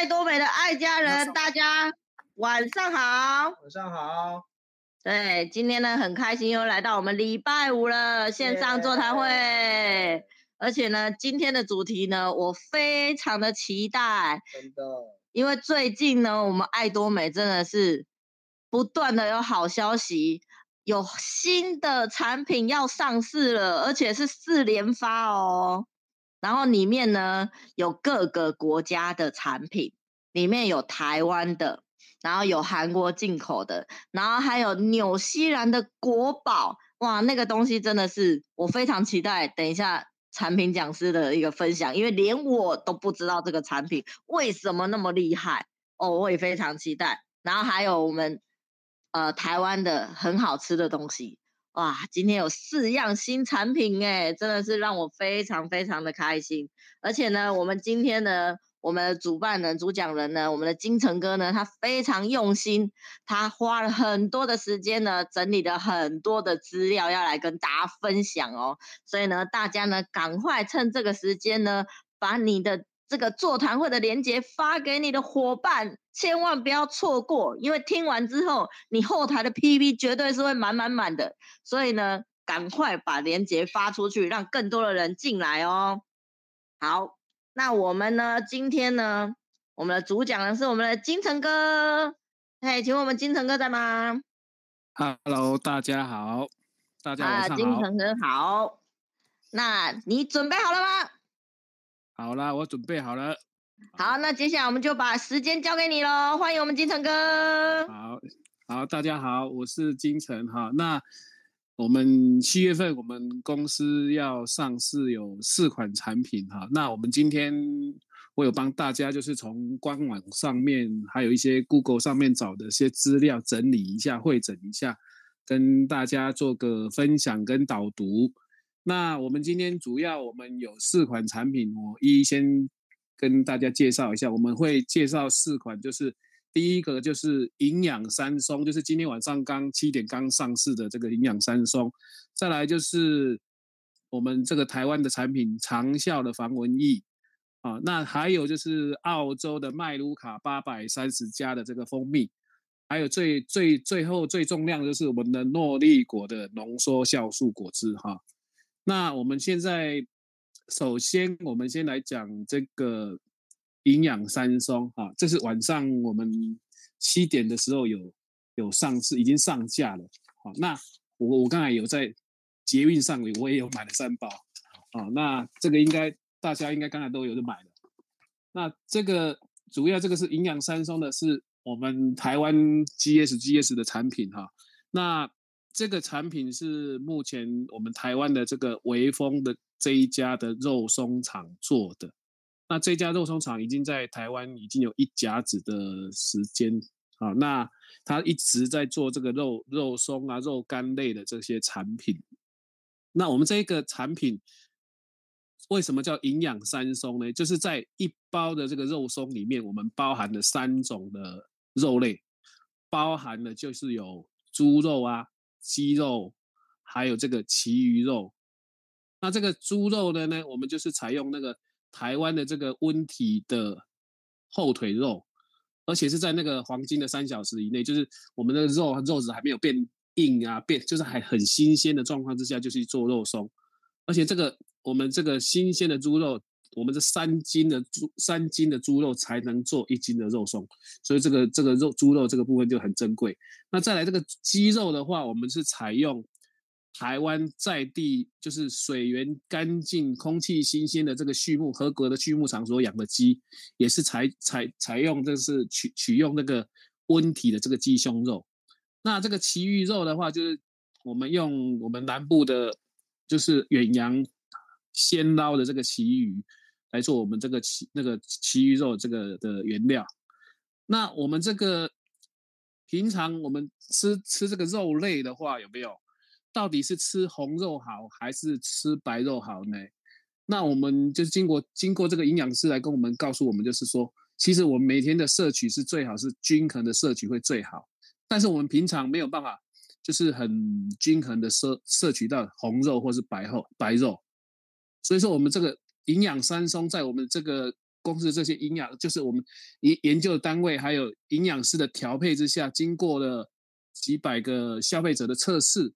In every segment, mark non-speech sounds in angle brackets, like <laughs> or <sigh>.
爱多美的爱家人，大家晚上好。晚上好。对，今天呢很开心又来到我们礼拜五了线上座谈会.而且呢今天的主题呢我非常的期待，真的，因为最近呢我们爱多美真的是不断的有好消息。有新的产品要上市了，而且是四连发哦。然后里面呢有各个国家的产品，里面有台湾的，然后有韩国进口的，然后还有纽西兰的国宝。哇，那个东西真的是我非常期待。等一下产品讲师的一个分享，因为连我都不知道这个产品为什么那么厉害哦，我也非常期待。然后还有我们。呃，台湾的很好吃的东西，哇！今天有四样新产品，哎，真的是让我非常非常的开心。而且呢，我们今天呢，我们的主办人、主讲人呢，我们的金城哥呢，他非常用心，他花了很多的时间呢，整理了很多的资料要来跟大家分享哦。所以呢，大家呢，赶快趁这个时间呢，把你的。这个座谈会的链接发给你的伙伴，千万不要错过，因为听完之后，你后台的 PV 绝对是会满满满的。所以呢，赶快把链接发出去，让更多的人进来哦。好，那我们呢，今天呢，我们的主讲人是我们的金城哥。嘿，请问我们金城哥在吗？Hello，大家好，大家晚上好。啊，金城哥好。那你准备好了吗？好啦，我准备好了。好，那接下来我们就把时间交给你喽。欢迎我们金城哥。好，好，大家好，我是金城哈。那我们七月份我们公司要上市有四款产品哈。那我们今天我有帮大家就是从官网上面还有一些 Google 上面找的一些资料整理一下，汇整一下，跟大家做个分享跟导读。那我们今天主要我们有四款产品，我一一先跟大家介绍一下。我们会介绍四款，就是第一个就是营养三松，就是今天晚上刚七点刚上市的这个营养三松。再来就是我们这个台湾的产品长效的防蚊液啊，那还有就是澳洲的麦卢卡八百三十加的这个蜂蜜，还有最最最后最重量就是我们的诺丽果的浓缩酵素果汁哈。那我们现在首先，我们先来讲这个营养三松哈，这是晚上我们七点的时候有有上市，已经上架了。好，那我我刚才有在捷运上，我也有买了三包。啊，那这个应该大家应该刚才都有就买了。那这个主要这个是营养三松的，是我们台湾 GS GS 的产品哈。那这个产品是目前我们台湾的这个微风的这一家的肉松厂做的。那这家肉松厂已经在台湾已经有一甲子的时间啊。那他一直在做这个肉肉松啊、肉干类的这些产品。那我们这个产品为什么叫营养三松呢？就是在一包的这个肉松里面，我们包含了三种的肉类，包含了就是有猪肉啊。鸡肉，还有这个旗鱼肉。那这个猪肉的呢，我们就是采用那个台湾的这个温体的后腿肉，而且是在那个黄金的三小时以内，就是我们的肉肉质还没有变硬啊，变就是还很新鲜的状况之下，就去做肉松。而且这个我们这个新鲜的猪肉。我们这三斤的猪，三斤的猪肉才能做一斤的肉松，所以这个这个肉猪肉这个部分就很珍贵。那再来这个鸡肉的话，我们是采用台湾在地，就是水源干净、空气新鲜的这个畜牧合格的畜牧场所养的鸡，也是采采采用这是取取用那个温体的这个鸡胸肉。那这个奇鱼肉的话，就是我们用我们南部的，就是远洋鲜捞的这个旗鱼。来做我们这个奇那个奇鱼肉这个的原料。那我们这个平常我们吃吃这个肉类的话，有没有？到底是吃红肉好还是吃白肉好呢？那我们就是经过经过这个营养师来跟我们告诉我们，就是说，其实我们每天的摄取是最好是均衡的摄取会最好。但是我们平常没有办法，就是很均衡的摄摄取到红肉或是白肉白肉。所以说我们这个。营养三松在我们这个公司这些营养，就是我们研研究单位还有营养师的调配之下，经过了几百个消费者的测试，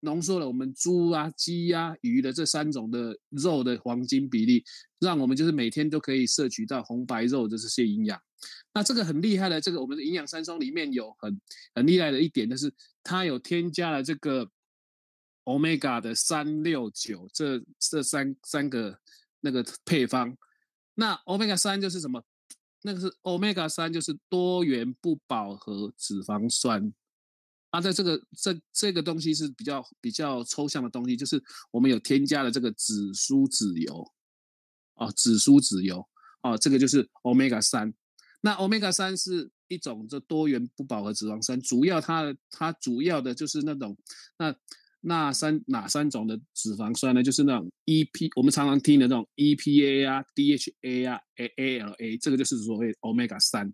浓缩了我们猪啊、鸡、啊、鱼的这三种的肉的黄金比例，让我们就是每天都可以摄取到红白肉的这些营养。那这个很厉害的，这个我们的营养三松里面有很很厉害的一点，就是它有添加了这个 Omega 的三六九这这三三个那个配方。那 Omega 三就是什么？那个是 Omega 三就是多元不饱和脂肪酸。啊，在这个这这个东西是比较比较抽象的东西，就是我们有添加了这个紫苏籽油，啊，紫苏籽油，啊，这个就是 Omega 三。那 Omega 三是一种这多元不饱和脂肪酸，主要它它主要的就是那种那那三哪三种的脂肪酸呢？就是那种 EP，我们常常听的那种 EPA 啊、DHA 啊、A A L A，这个就是所谓 Omega 三。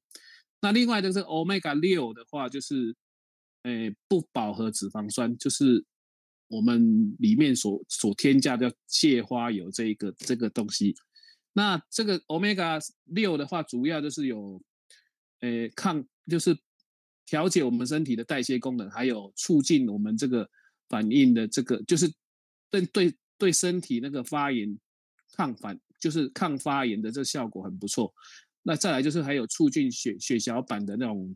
那另外的这个 Omega 六的话，就是诶不饱和脂肪酸，就是我们里面所所添加的芥花油这一个这个东西。那这个 Omega 六的话，主要就是有，诶抗，就是调节我们身体的代谢功能，还有促进我们这个反应的这个，就是对对对身体那个发炎抗反，就是抗发炎的这效果很不错。那再来就是还有促进血血小板的那种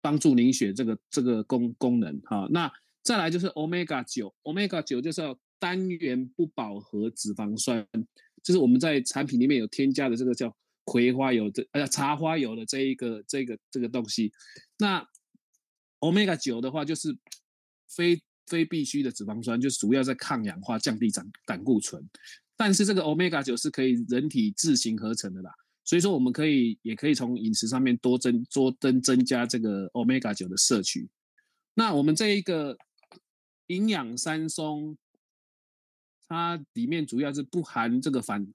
帮助凝血这个这个功功能哈。那再来就是 Omega 九，Omega 九就是要单元不饱和脂肪酸。就是我们在产品里面有添加的这个叫葵花油的，呃，茶花油的这一个这个这个东西。那 Omega 九的话，就是非非必需的脂肪酸，就是主要在抗氧化、降低胆胆固醇。但是这个 Omega 九是可以人体自行合成的啦，所以说我们可以也可以从饮食上面多增多增增加这个 Omega 九的摄取。那我们这一个营养三松。它里面主要是不含这个反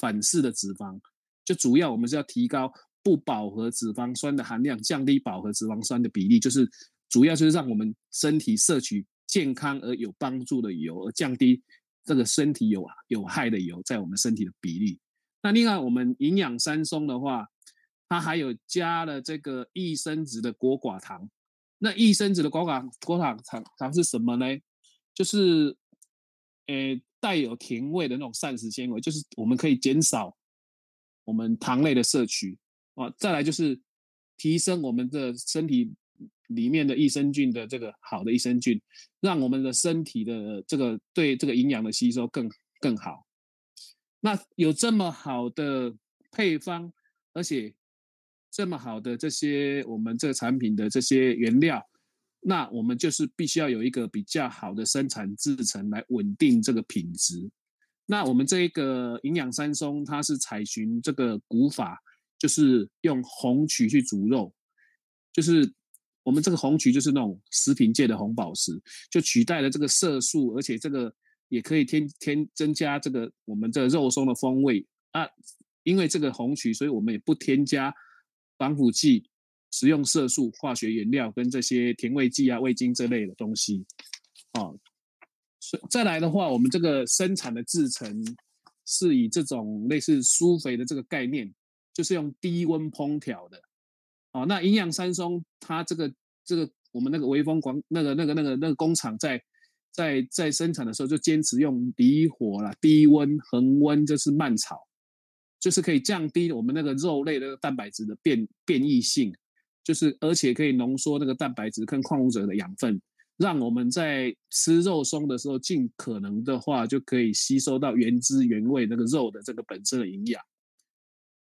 反式的脂肪，就主要我们是要提高不饱和脂肪酸的含量，降低饱和脂肪酸的比例，就是主要就是让我们身体摄取健康而有帮助的油，而降低这个身体有有害的油在我们身体的比例。那另外我们营养三松的话，它还有加了这个益生质的果寡糖。那益生质的果寡果寡糖糖是什么呢？就是，诶。带有甜味的那种膳食纤维，就是我们可以减少我们糖类的摄取啊。再来就是提升我们的身体里面的益生菌的这个好的益生菌，让我们的身体的这个对这个营养的吸收更更好。那有这么好的配方，而且这么好的这些我们这个产品的这些原料。那我们就是必须要有一个比较好的生产制程来稳定这个品质。那我们这一个营养三松，它是采寻这个古法，就是用红曲去煮肉，就是我们这个红曲就是那种食品界的红宝石，就取代了这个色素，而且这个也可以添添增加这个我们这肉松的风味啊。因为这个红曲，所以我们也不添加防腐剂。食用色素、化学原料跟这些甜味剂啊、味精这类的东西，哦，再来的话，我们这个生产的制成是以这种类似苏肥的这个概念，就是用低温烹调的，哦，那营养三松它这个这个我们那个微风广那个那个那个那个工厂在在在生产的时候就坚持用离火啦，低温恒温就是慢炒，就是可以降低我们那个肉类的蛋白质的变变异性。就是，而且可以浓缩那个蛋白质跟矿物质的养分，让我们在吃肉松的时候，尽可能的话就可以吸收到原汁原味那个肉的这个本身的营养。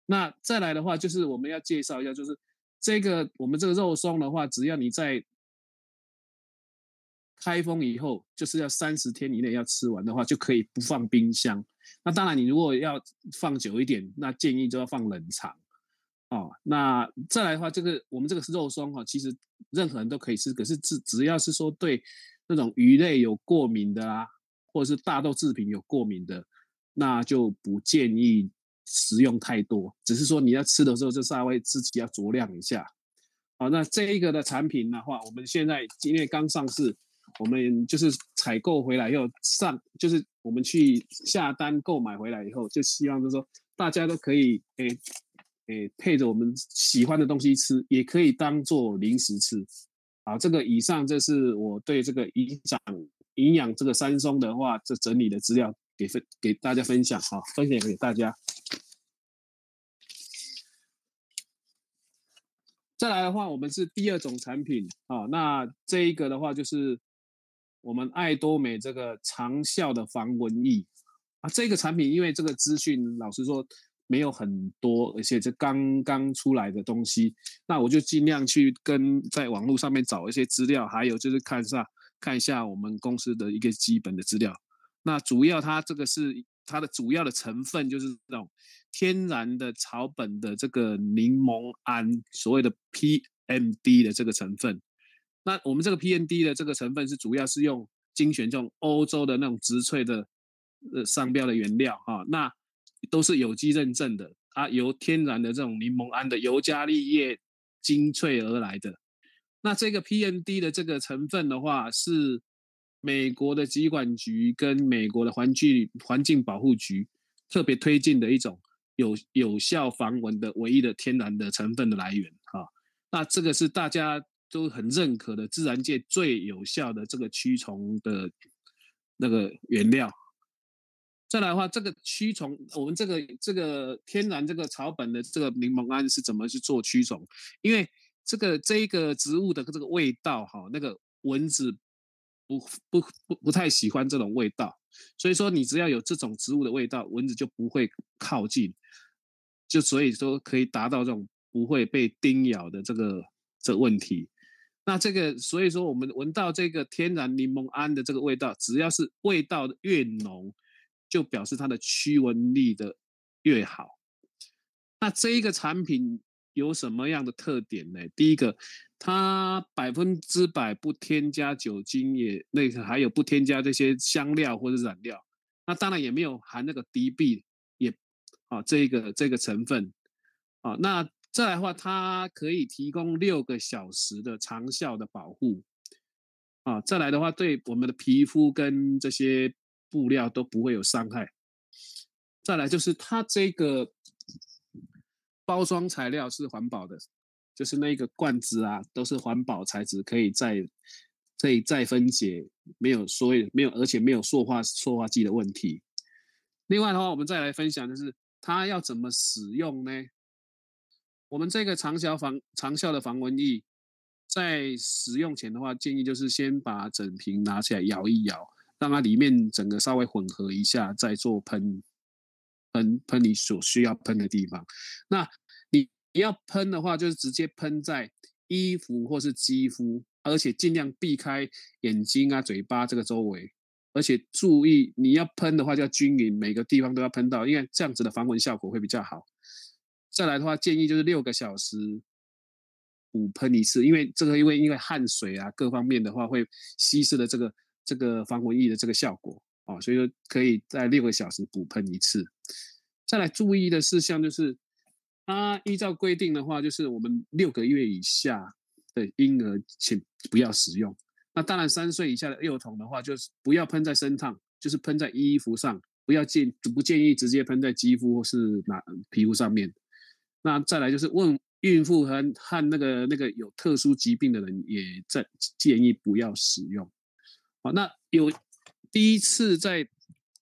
那再来的话，就是我们要介绍一下，就是这个我们这个肉松的话，只要你在开封以后，就是要三十天以内要吃完的话，就可以不放冰箱。那当然，你如果要放久一点，那建议就要放冷藏。哦，那再来的话，这个我们这个是肉松哈，其实任何人都可以吃，可是只只要是说对那种鱼类有过敏的啊，或者是大豆制品有过敏的，那就不建议食用太多。只是说你要吃的时候，就稍微自己要酌量一下。好，那这一个的产品的话，我们现在因为刚上市，我们就是采购回来以后上，就是我们去下单购买回来以后，就希望就是说。大家都可以诶诶配着我们喜欢的东西吃，也可以当做零食吃。好，这个以上这是我对这个营养营养这个三松的话，这整理的资料给分给大家分享哈，分享给大家。再来的话，我们是第二种产品啊。那这一个的话，就是我们爱多美这个长效的防蚊液啊。这个产品因为这个资讯，老实说没有很多，而且这刚刚出来的东西，那我就尽量去跟在网络上面找一些资料，还有就是看一下看一下我们公司的一个基本的资料。那主要它这个是它的主要的成分就是这种。天然的草本的这个柠檬胺，所谓的 PMD 的这个成分，那我们这个 PMD 的这个成分是主要是用精选这种欧洲的那种植萃的呃商标的原料哈，那都是有机认证的啊，由天然的这种柠檬胺的尤加利叶精粹而来的。那这个 PMD 的这个成分的话，是美国的疾管局跟美国的环境环境保护局特别推荐的一种。有有效防蚊的唯一的天然的成分的来源啊，那这个是大家都很认可的自然界最有效的这个驱虫的那个原料。再来的话，这个驱虫，我们这个这个天然这个草本的这个柠檬胺是怎么去做驱虫？因为这个这一个植物的这个味道哈，那个蚊子不不不不太喜欢这种味道。所以说，你只要有这种植物的味道，蚊子就不会靠近，就所以说可以达到这种不会被叮咬的这个这个问题。那这个，所以说我们闻到这个天然柠檬胺的这个味道，只要是味道越浓，就表示它的驱蚊力的越好。那这一个产品有什么样的特点呢？第一个。它百分之百不添加酒精，也那个还有不添加这些香料或者染料，那当然也没有含那个 DB，也啊这个这个成分啊，那再来的话，它可以提供六个小时的长效的保护啊，再来的话，对我们的皮肤跟这些布料都不会有伤害。再来就是它这个包装材料是环保的。就是那个罐子啊，都是环保材质，可以再可以再分解，没有所谓没有，而且没有塑化塑化剂的问题。另外的话，我们再来分享，就是它要怎么使用呢？我们这个长效防长效的防蚊液，在使用前的话，建议就是先把整瓶拿起来摇一摇，让它里面整个稍微混合一下，再做喷喷喷你所需要喷的地方。那你要喷的话，就是直接喷在衣服或是肌肤，而且尽量避开眼睛啊、嘴巴这个周围，而且注意你要喷的话，就要均匀，每个地方都要喷到，因为这样子的防蚊效果会比较好。再来的话，建议就是六个小时补喷一次，因为这个因为因为汗水啊各方面的话会稀释了这个这个防蚊液的这个效果啊，所以说可以在六个小时补喷一次。再来注意的事项就是。它依照规定的话，就是我们六个月以下的婴儿请不要使用。那当然，三岁以下的幼童的话，就是不要喷在身上，就是喷在衣服上，不要建不建议直接喷在肌肤或是哪皮肤上面。那再来就是问孕妇和和那个那个有特殊疾病的人，也在建议不要使用。好，那有第一次在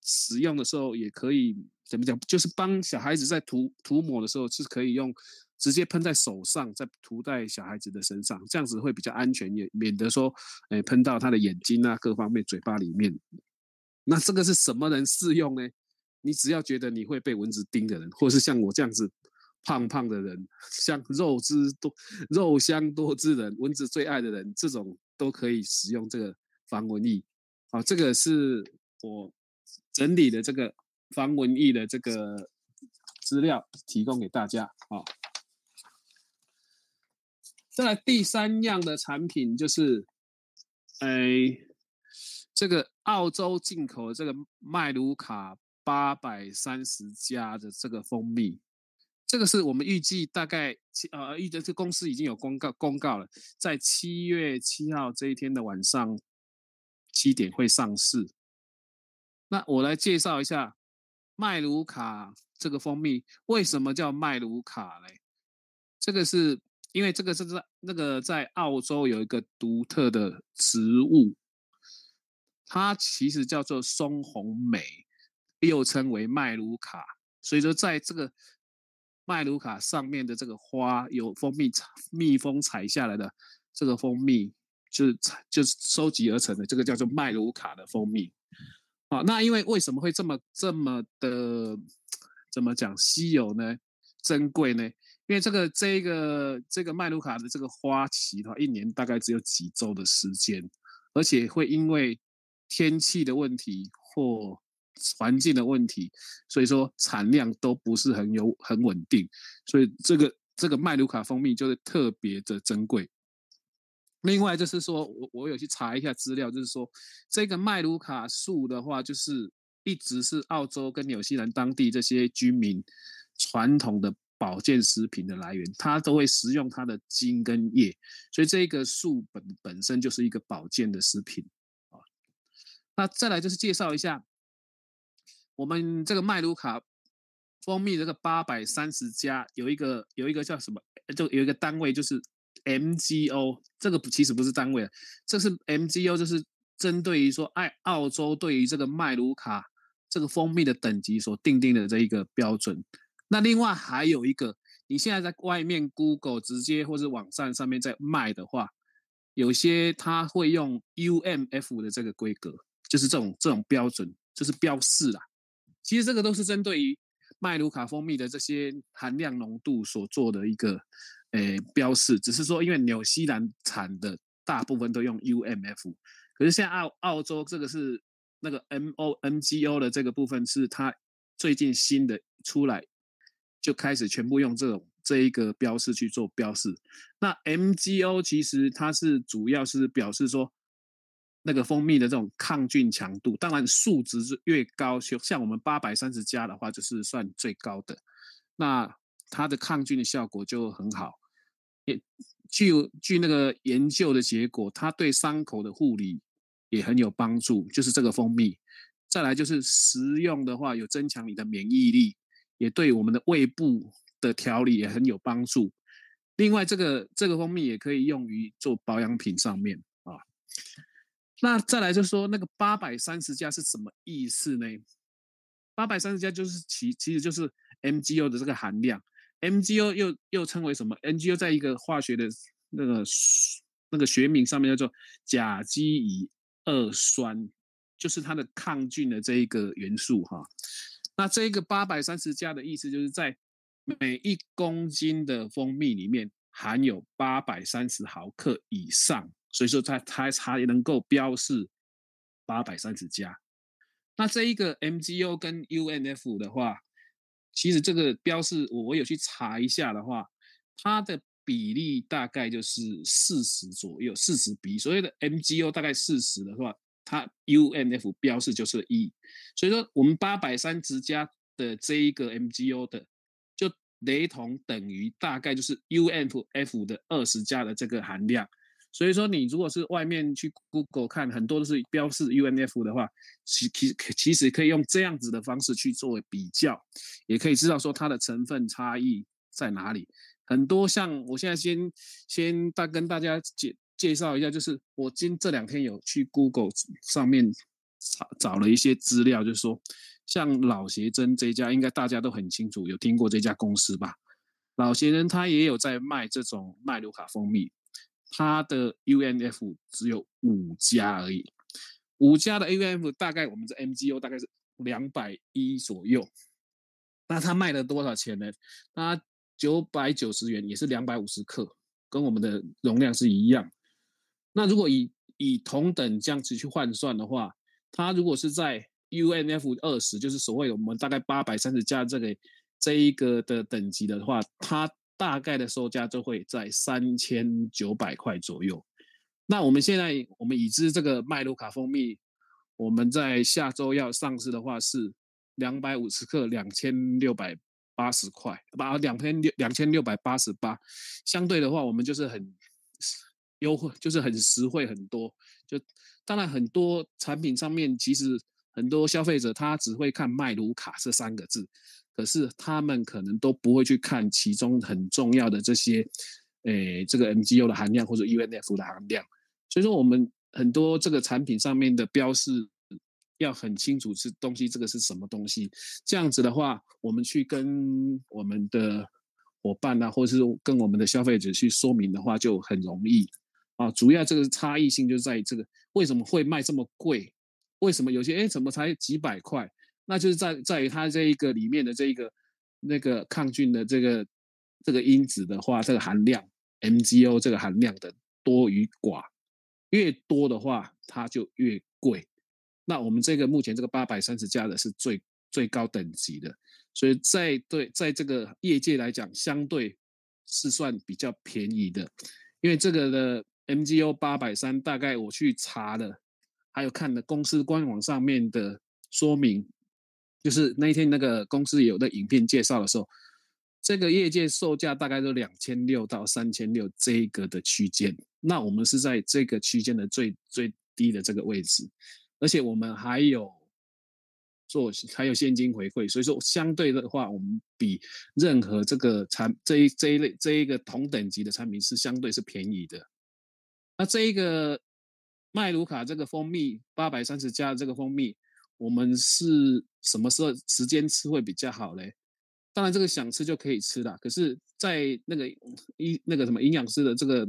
使用的时候也可以。怎么讲？就是帮小孩子在涂涂抹的时候，是可以用直接喷在手上，再涂在小孩子的身上，这样子会比较安全，也免得说，哎，喷到他的眼睛啊，各方面嘴巴里面。那这个是什么人适用呢？你只要觉得你会被蚊子叮的人，或是像我这样子胖胖的人，像肉汁多、肉香多汁的人，蚊子最爱的人，这种都可以使用这个防蚊液。好，这个是我整理的这个。防蚊液的这个资料提供给大家啊。再来第三样的产品就是，哎，这个澳洲进口的这个麦卢卡八百三十加的这个蜂蜜，这个是我们预计大概呃，预计这公司已经有公告公告了，在七月七号这一天的晚上七点会上市。那我来介绍一下。麦卢卡这个蜂蜜为什么叫麦卢卡嘞？这个是因为这个是在那个在澳洲有一个独特的植物，它其实叫做松红梅，又称为麦卢卡。所以说，在这个麦卢卡上面的这个花有蜂蜜采蜜蜂采下来的这个蜂蜜，就是采就是收集而成的，这个叫做麦卢卡的蜂蜜。好，那因为为什么会这么这么的怎么讲稀有呢？珍贵呢？因为这个这个这个麦卢卡的这个花期的话，一年大概只有几周的时间，而且会因为天气的问题或环境的问题，所以说产量都不是很有很稳定，所以这个这个麦卢卡蜂蜜就是特别的珍贵。另外就是说，我我有去查一下资料，就是说这个麦卢卡树的话，就是一直是澳洲跟纽西兰当地这些居民传统的保健食品的来源，它都会食用它的茎跟叶，所以这个树本本身就是一个保健的食品啊。那再来就是介绍一下我们这个麦卢卡蜂蜜这个八百三十加，有一个有一个叫什么，就有一个单位就是。MGO 这个不其实不是单位，这是 MGO，就是针对于说爱澳洲对于这个麦卢卡这个蜂蜜的等级所定定的这一个标准。那另外还有一个，你现在在外面 Google 直接或者网站上面在卖的话，有些它会用 UMF 的这个规格，就是这种这种标准，就是标示啦。其实这个都是针对于麦卢卡蜂蜜的这些含量浓度所做的一个。诶，标示只是说，因为纽西兰产的大部分都用 UMF，可是现在澳澳洲这个是那个 MONGO 的这个部分是它最近新的出来，就开始全部用这种这一个标示去做标示。那 MGO 其实它是主要是表示说那个蜂蜜的这种抗菌强度，当然数值是越高，像我们八百三十加的话，就是算最高的。那它的抗菌的效果就很好，也据据那个研究的结果，它对伤口的护理也很有帮助。就是这个蜂蜜，再来就是食用的话，有增强你的免疫力，也对我们的胃部的调理也很有帮助。另外，这个这个蜂蜜也可以用于做保养品上面啊。那再来就是说，那个八百三十加是什么意思呢？八百三十加就是其其实就是 MGO 的这个含量。MGO 又又称为什么？MGO 在一个化学的那个那个学名上面叫做甲基乙二酸，就是它的抗菌的这一个元素哈。那这一个八百三十加的意思，就是在每一公斤的蜂蜜里面含有八百三十毫克以上，所以说它它才能够标示八百三十加。那这一个 MGO 跟 UNF 的话。其实这个标示我有去查一下的话，它的比例大概就是四十左右，四十比所谓的 MGO 大概四十的话，它 UNF 标示就是一，所以说我们八百三十加的这一个 MGO 的，就雷同等于大概就是 UNF 的二十加的这个含量。所以说，你如果是外面去 Google 看，很多都是标示 UNF 的话，其其其实可以用这样子的方式去作为比较，也可以知道说它的成分差异在哪里。很多像我现在先先大跟大家介介绍一下，就是我今这两天有去 Google 上面找找了一些资料，就是说像老协珍这家，应该大家都很清楚，有听过这家公司吧？老协珍他也有在卖这种麦卢卡蜂蜜。它的 UNF 只有五加而已，五加的 UNF 大概我们的 MGO 大概是两百一左右，那它卖了多少钱呢？它九百九十元，也是两百五十克，跟我们的容量是一样。那如果以以同等这样子去换算的话，它如果是在 UNF 二十，就是所谓我们大概八百三十加这个这一个的等级的话，它大概的售价就会在三千九百块左右。那我们现在我们已知这个麦卢卡蜂蜜，我们在下周要上市的话是两百五十克两千六百八十块，把两千六两千六百八十八。相对的话，我们就是很优惠，就是很实惠很多。就当然很多产品上面其实很多消费者他只会看麦卢卡这三个字，可是他们可能都不会去看其中很重要的这些，诶、哎，这个 MGO 的含量或者 UNF 的含量。所以说，我们很多这个产品上面的标示要很清楚，是东西这个是什么东西。这样子的话，我们去跟我们的伙伴啊，或者是跟我们的消费者去说明的话，就很容易。啊，主要这个差异性就在于这个为什么会卖这么贵？为什么有些哎怎么才几百块？那就是在在于它这一个里面的这一个那个抗菌的这个这个因子的话，这个含量 MGO 这个含量的多与寡，越多的话它就越贵。那我们这个目前这个八百三十加的是最最高等级的，所以在对在这个业界来讲，相对是算比较便宜的，因为这个的。MGO 八百三，大概我去查了，还有看了公司官网上面的说明，就是那一天那个公司有的影片介绍的时候，这个业界售价大概都两千六到三千六这一个的区间，那我们是在这个区间的最最低的这个位置，而且我们还有做还有现金回馈，所以说相对的话，我们比任何这个产这一这一类这一个同等级的产品是相对是便宜的。那这一个麦卢卡这个蜂蜜八百三十加这个蜂蜜，我们是什么时候时间吃会比较好嘞？当然这个想吃就可以吃了，可是，在那个一那个什么营养师的这个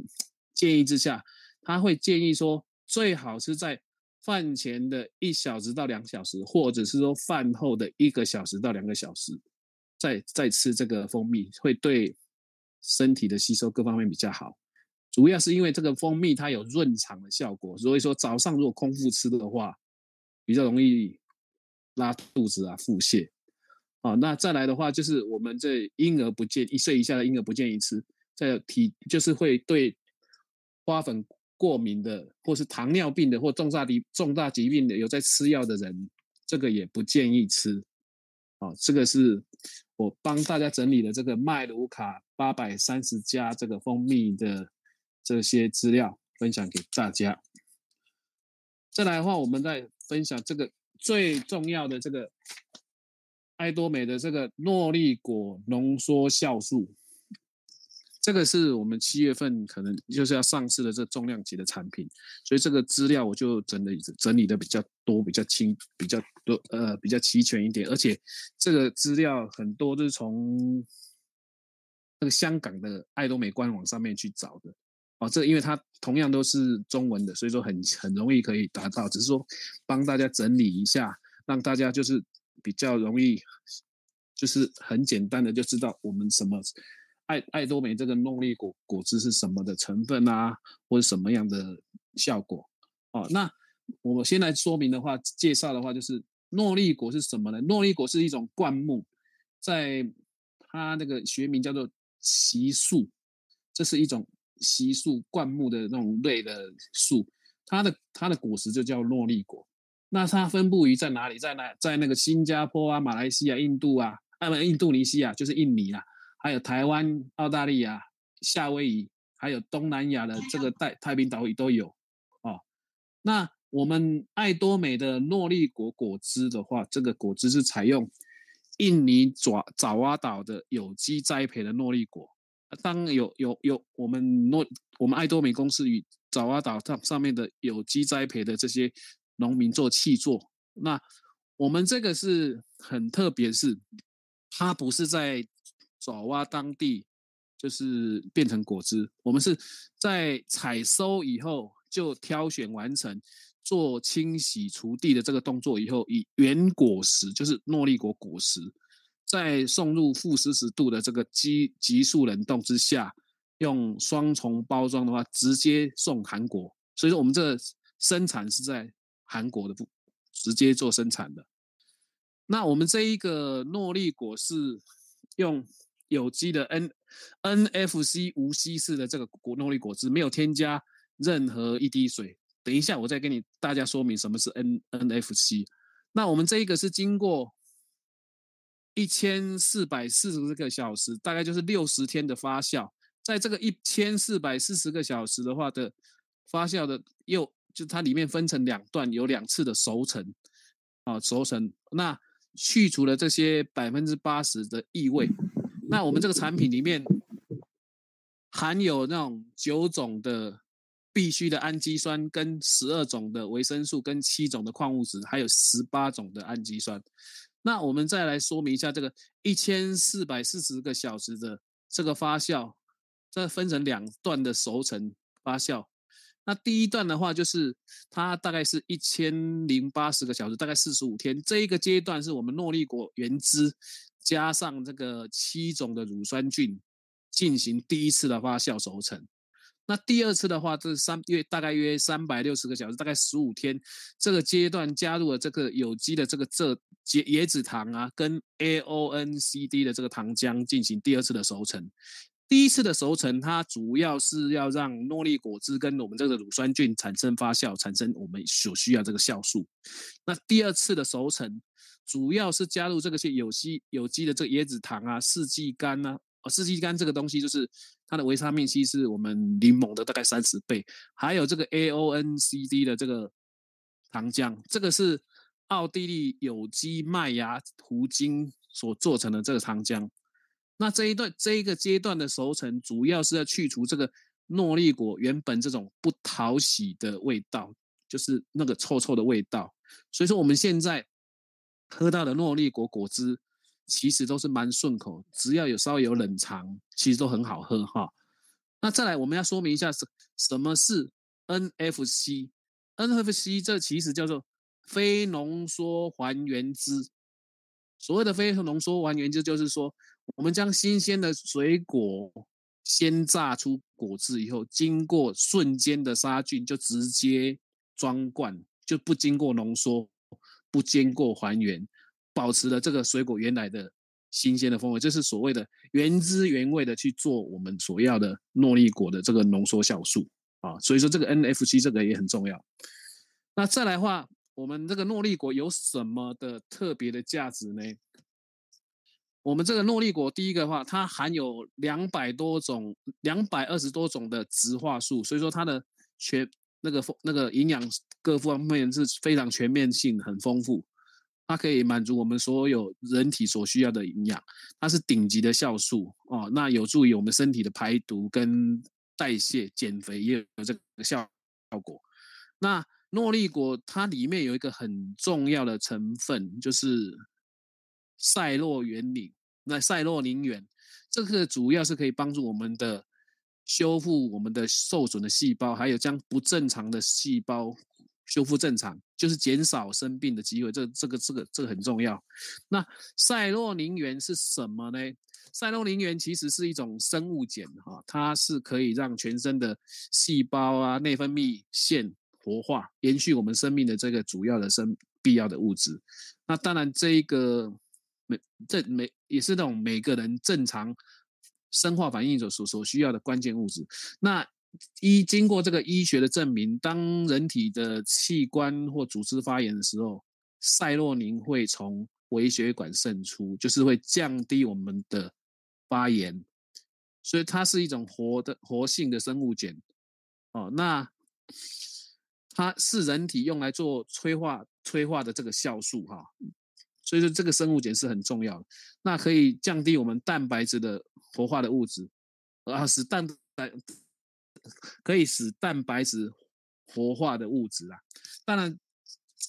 建议之下，他会建议说，最好是在饭前的一小时到两小时，或者是说饭后的一个小时到两个小时，再再吃这个蜂蜜，会对身体的吸收各方面比较好。主要是因为这个蜂蜜它有润肠的效果，所以说早上如果空腹吃的话，比较容易拉肚子啊、腹泻。啊，那再来的话就是我们这婴儿不建一岁以下的婴儿不建议吃，在体就是会对花粉过敏的，或是糖尿病的，或重大疾重大疾病的有在吃药的人，这个也不建议吃。啊，这个是我帮大家整理的这个麦卢卡八百三十加这个蜂蜜的。这些资料分享给大家。再来的话，我们再分享这个最重要的这个爱多美的这个诺丽果浓缩酵素，这个是我们七月份可能就是要上市的这重量级的产品，所以这个资料我就整理整理的比较多、比较清、比较多呃比较齐全一点，而且这个资料很多都是从那个香港的爱多美官网上面去找的。哦，这因为它同样都是中文的，所以说很很容易可以达到。只是说帮大家整理一下，让大家就是比较容易，就是很简单的就知道我们什么爱爱多美这个诺丽果果汁是什么的成分啊，或者什么样的效果。哦，那我先来说明的话，介绍的话就是诺丽果是什么呢？诺丽果是一种灌木，在它那个学名叫做奇树，这是一种。稀树灌木的那种类的树，它的它的果实就叫诺丽果。那它分布于在哪里？在哪？在那个新加坡啊、马来西亚、印度啊，啊不，印度尼西亚就是印尼啊，还有台湾、澳大利亚、夏威夷，还有东南亚的这个带太平岛屿都有哦。那我们爱多美的诺丽果果汁的话，这个果汁是采用印尼爪爪哇岛的有机栽培的诺丽果。当有有有我们诺我们爱多美公司与爪哇岛上上面的有机栽培的这些农民做契作，那我们这个是很特别，是它不是在爪哇当地就是变成果汁，我们是在采收以后就挑选完成做清洗除地的这个动作以后，以原果实就是诺丽果果实。在送入负四十度的这个急急速冷冻之下，用双重包装的话，直接送韩国。所以说，我们这生产是在韩国的部直接做生产的。那我们这一个诺丽果是用有机的 N NFC 无稀释的这个果诺丽果汁，没有添加任何一滴水。等一下，我再跟你大家说明什么是 N NFC。那我们这一个是经过。一千四百四十个小时，大概就是六十天的发酵。在这个一千四百四十个小时的话的发酵的，又就它里面分成两段，有两次的熟成。啊熟成，那去除了这些百分之八十的异味，那我们这个产品里面含有那种九种的必需的氨基酸，跟十二种的维生素，跟七种的矿物质，还有十八种的氨基酸。那我们再来说明一下这个一千四百四十个小时的这个发酵，这分成两段的熟成发酵。那第一段的话，就是它大概是一千零八十个小时，大概四十五天。这一个阶段是我们诺丽果原汁加上这个七种的乳酸菌进行第一次的发酵熟成。那第二次的话，这三约大概约三百六十个小时，大概十五天。这个阶段加入了这个有机的这个蔗椰椰子糖啊，跟 AONCD 的这个糖浆进行第二次的熟成。第一次的熟成，它主要是要让诺丽果汁跟我们这个乳酸菌产生发酵，产生我们所需要这个酵素。那第二次的熟成，主要是加入这个些有机有机的这个椰子糖啊、四季柑啊。哦，四季柑这个东西就是它的维他命 C 是我们柠檬的大概三十倍，还有这个 AONCD 的这个糖浆，这个是奥地利有机麦芽糊精所做成的这个糖浆。那这一段这一个阶段的熟成，主要是要去除这个诺丽果原本这种不讨喜的味道，就是那个臭臭的味道。所以说我们现在喝到的诺丽果果汁，其实都是蛮顺口，只要有稍微有冷藏，其实都很好喝哈。那再来我们要说明一下什什么是 NFC？NFC 这其实叫做非浓缩还原汁。所谓的非浓缩还原汁，就是说。我们将新鲜的水果鲜榨出果汁以后，经过瞬间的杀菌，就直接装罐，就不经过浓缩，不经过还原，保持了这个水果原来的新鲜的风味，这是所谓的原汁原味的去做我们所要的诺丽果的这个浓缩酵素啊。所以说这个 NFC 这个也很重要。那再来话，我们这个诺丽果有什么的特别的价值呢？我们这个诺丽果，第一个的话，它含有两百多种、两百二十多种的植化素，所以说它的全那个那个营养各方面是非常全面性、很丰富。它可以满足我们所有人体所需要的营养，它是顶级的酵素哦，那有助于我们身体的排毒跟代谢、减肥也有这个效效果。那诺丽果它里面有一个很重要的成分，就是赛洛原灵。那赛洛宁原，这个主要是可以帮助我们的修复我们的受损的细胞，还有将不正常的细胞修复正常，就是减少生病的机会。这、这个、这个、这个很重要。那赛洛宁源是什么呢？赛洛宁源其实是一种生物碱，哈，它是可以让全身的细胞啊、内分泌腺活化，延续我们生命的这个主要的生必要的物质。那当然，这一个。每这每也是那种每个人正常生化反应所所所需要的关键物质。那医经过这个医学的证明，当人体的器官或组织发炎的时候，赛洛宁会从微血管渗出，就是会降低我们的发炎。所以它是一种活的活性的生物碱。哦，那它是人体用来做催化催化的这个酵素哈。所以说这个生物碱是很重要的，那可以降低我们蛋白质的活化的物质，而，使蛋白可以使蛋白质活化的物质啊。当然，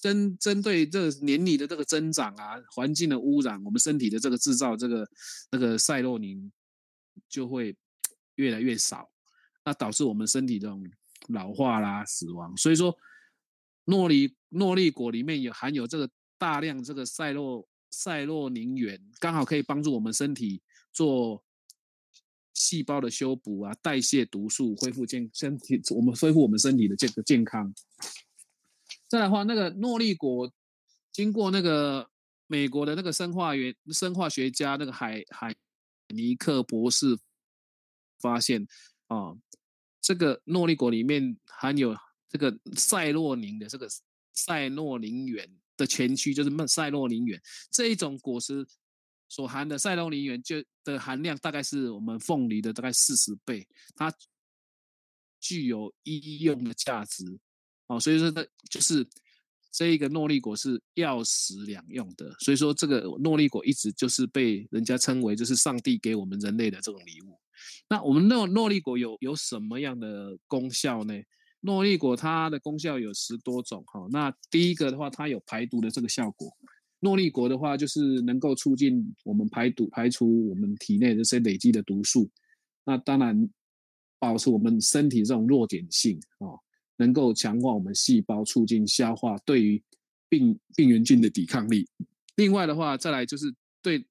针针对这个年龄的这个增长啊，环境的污染，我们身体的这个制造这个那个赛洛宁就会越来越少，那导致我们身体这种老化啦、死亡。所以说，诺丽诺丽果里面有含有这个。大量这个赛洛赛洛宁源刚好可以帮助我们身体做细胞的修补啊，代谢毒素，恢复健身体，我们恢复我们身体的这个健康。再来的话，那个诺丽果经过那个美国的那个生化原生化学家那个海海尼克博士发现啊，这个诺丽果里面含有这个赛洛宁的这个赛洛宁源。的前驱就是赛洛宁源这一种果实所含的赛洛宁源就的含量大概是我们凤梨的大概四十倍，它具有医用的价值哦，所以说它就是这一个诺丽果是药食两用的，所以说这个诺丽果一直就是被人家称为就是上帝给我们人类的这种礼物。那我们诺诺丽果有有什么样的功效呢？诺丽果它的功效有十多种哈。那第一个的话，它有排毒的这个效果。诺丽果的话，就是能够促进我们排毒，排除我们体内这些累积的毒素。那当然，保持我们身体这种弱碱性啊，能够强化我们细胞，促进消化，对于病病原菌的抵抗力。另外的话，再来就是对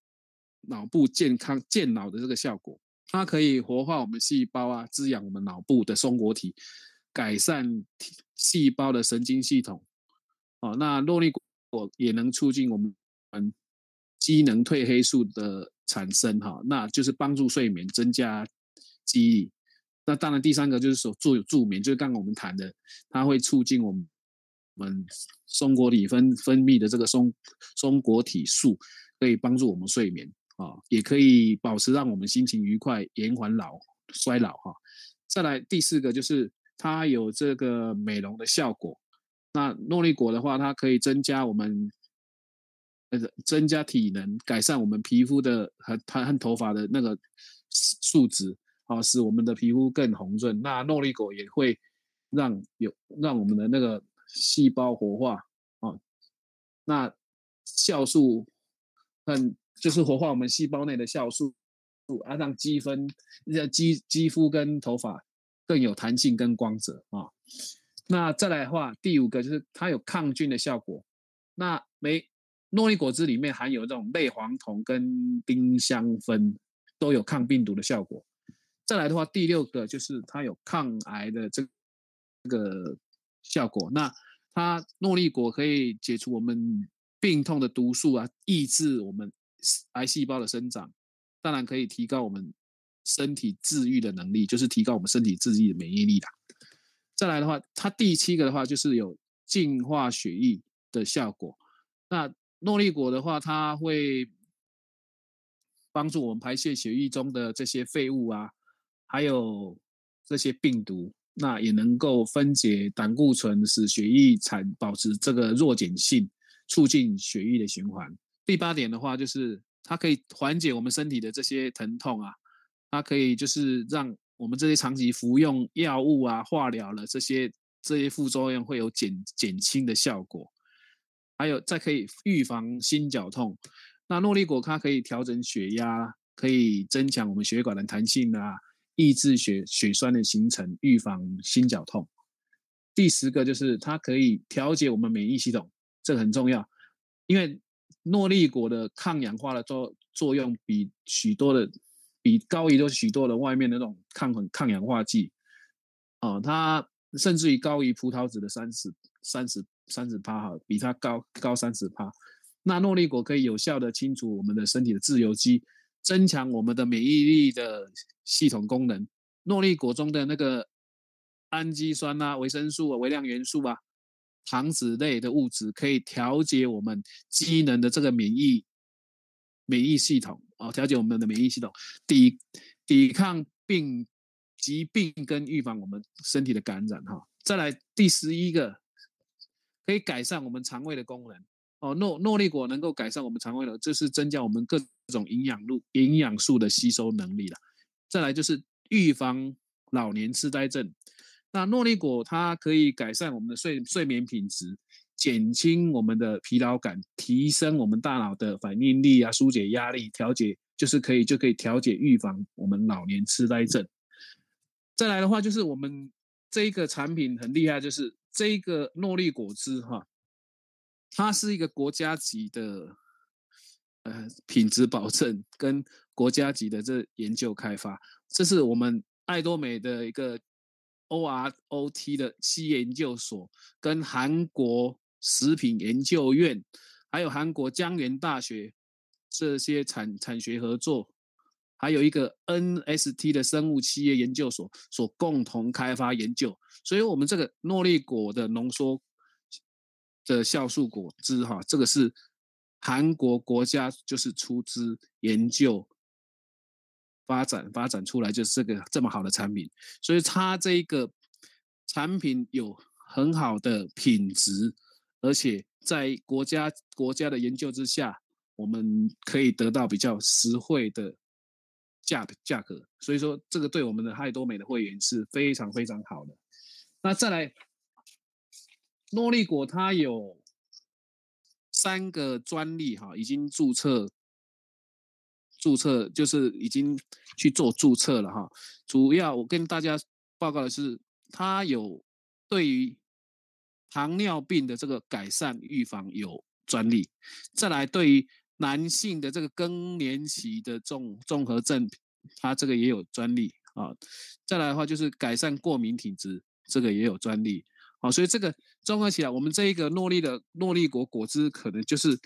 脑部健康健脑的这个效果。它可以活化我们细胞啊，滋养我们脑部的松果体，改善细胞的神经系统。哦，那诺丽果也能促进我们机能褪黑素的产生，哈，那就是帮助睡眠，增加记忆。那当然，第三个就是说助助眠，就是刚刚我们谈的，它会促进我们我们松果体分分泌的这个松松果体素，可以帮助我们睡眠。啊，也可以保持让我们心情愉快，延缓老衰老哈。再来第四个就是它有这个美容的效果。那诺丽果的话，它可以增加我们呃增加体能，改善我们皮肤的和和和头发的那个素质啊，使我们的皮肤更红润。那诺丽果也会让有让我们的那个细胞活化啊，那酵素很。就是活化我们细胞内的酵素，啊，让肌分让、肌肌肤跟头发更有弹性跟光泽啊。那再来的话，第五个就是它有抗菌的效果。那梅诺丽果汁里面含有这种类黄酮跟丁香酚，都有抗病毒的效果。再来的话，第六个就是它有抗癌的这个效果。那它诺丽果可以解除我们病痛的毒素啊，抑制我们。癌细胞的生长，当然可以提高我们身体治愈的能力，就是提高我们身体自愈的免疫力啦。再来的话，它第七个的话就是有净化血液的效果。那诺丽果的话，它会帮助我们排泄血液中的这些废物啊，还有这些病毒，那也能够分解胆固醇，使血液产保持这个弱碱性，促进血液的循环。第八点的话，就是它可以缓解我们身体的这些疼痛啊，它可以就是让我们这些长期服用药物啊、化疗了这些这些副作用会有减减轻的效果，还有再可以预防心绞痛。那诺丽果它可以调整血压，可以增强我们血管的弹性啊，抑制血血栓的形成，预防心绞痛。第十个就是它可以调节我们免疫系统，这个很重要，因为。诺丽果的抗氧化的作作用比许多的比高于多许多的外面的那种抗很抗氧化剂，哦，它甚至于高于葡萄籽的三十三十三十趴哈，比它高高三十趴。那诺丽果可以有效的清除我们的身体的自由基，增强我们的免疫力的系统功能。诺丽果中的那个氨基酸啊、维生素啊、微量元素啊。糖脂类的物质可以调节我们机能的这个免疫免疫系统啊，调节我们的免疫系统，抵抵抗病疾病跟预防我们身体的感染哈。再来第十一个，可以改善我们肠胃的功能哦。诺诺丽果能够改善我们肠胃的，这是增加我们各种营养素营养素的吸收能力了。再来就是预防老年痴呆症。那诺丽果它可以改善我们的睡睡眠品质，减轻我们的疲劳感，提升我们大脑的反应力啊，疏解压力，调节就是可以就可以调节预防我们老年痴呆症。再来的话就是我们这一个产品很厉害，就是这一个诺丽果汁哈，它是一个国家级的呃品质保证跟国家级的这研究开发，这是我们爱多美的一个。OROT 的企业研究所跟韩国食品研究院，还有韩国江原大学这些产产学合作，还有一个 NST 的生物企业研究所所共同开发研究，所以我们这个诺丽果的浓缩的酵素果汁哈，这个是韩国国家就是出资研究。发展发展出来就是这个这么好的产品，所以它这一个产品有很好的品质，而且在国家国家的研究之下，我们可以得到比较实惠的价价格，所以说这个对我们的嗨多美的会员是非常非常好的。那再来，诺丽果它有三个专利哈，已经注册。注册就是已经去做注册了哈。主要我跟大家报告的是，它有对于糖尿病的这个改善预防有专利。再来，对于男性的这个更年期的综综合症，它这个也有专利啊。再来的话就是改善过敏体质，这个也有专利。好，所以这个综合起来，我们这一个诺丽的诺丽果果汁可能就是。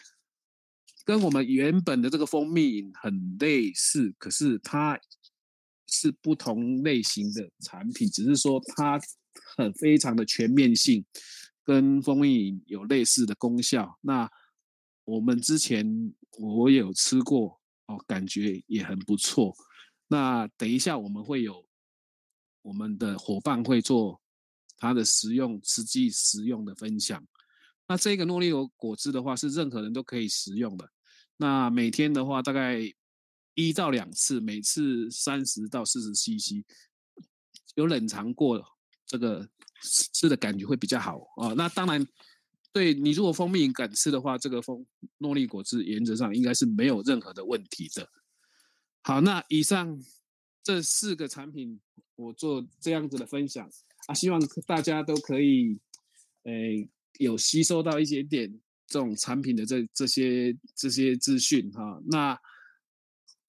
跟我们原本的这个蜂蜜很类似，可是它是不同类型的产品，只是说它很非常的全面性，跟蜂蜜有类似的功效。那我们之前我有吃过哦，感觉也很不错。那等一下我们会有我们的伙伴会做它的食用实际食用的分享。那这个诺丽果果汁的话，是任何人都可以食用的。那每天的话，大概一到两次，每次三十到四十 CC，有冷藏过，这个吃的感觉会比较好哦。那当然，对你如果蜂蜜敢吃的话，这个蜂诺丽果汁原则上应该是没有任何的问题的。好，那以上这四个产品我做这样子的分享啊，希望大家都可以，诶，有吸收到一些点。这种产品的这这些这些资讯哈，那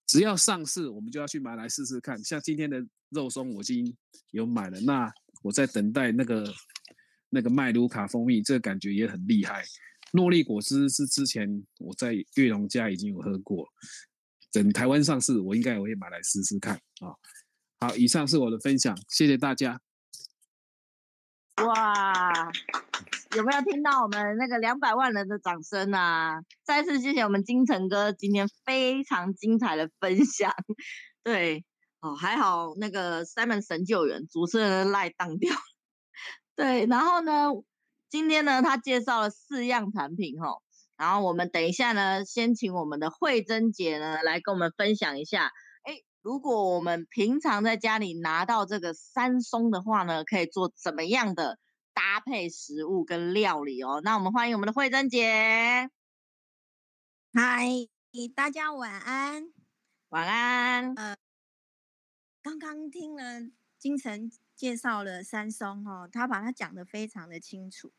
只要上市，我们就要去买来试试看。像今天的肉松，我已经有买了。那我在等待那个那个麦卢卡蜂蜜，这个感觉也很厉害。诺丽果汁是之前我在悦农家已经有喝过，等台湾上市，我应该也会买来试试看啊。好，以上是我的分享，谢谢大家。哇！有没有听到我们那个两百万人的掌声啊？再次谢谢我们金城哥今天非常精彩的分享。<laughs> 对，哦，还好那个 Simon 神救援主持人的赖当掉。<laughs> 对，然后呢，今天呢，他介绍了四样产品哈，然后我们等一下呢，先请我们的慧珍姐呢来跟我们分享一下。哎，如果我们平常在家里拿到这个三松的话呢，可以做怎么样的？搭配食物跟料理哦，那我们欢迎我们的慧珍姐。嗨，大家晚安，晚安。呃，刚刚听了金城介绍了三松哦，他把它讲得非常的清楚。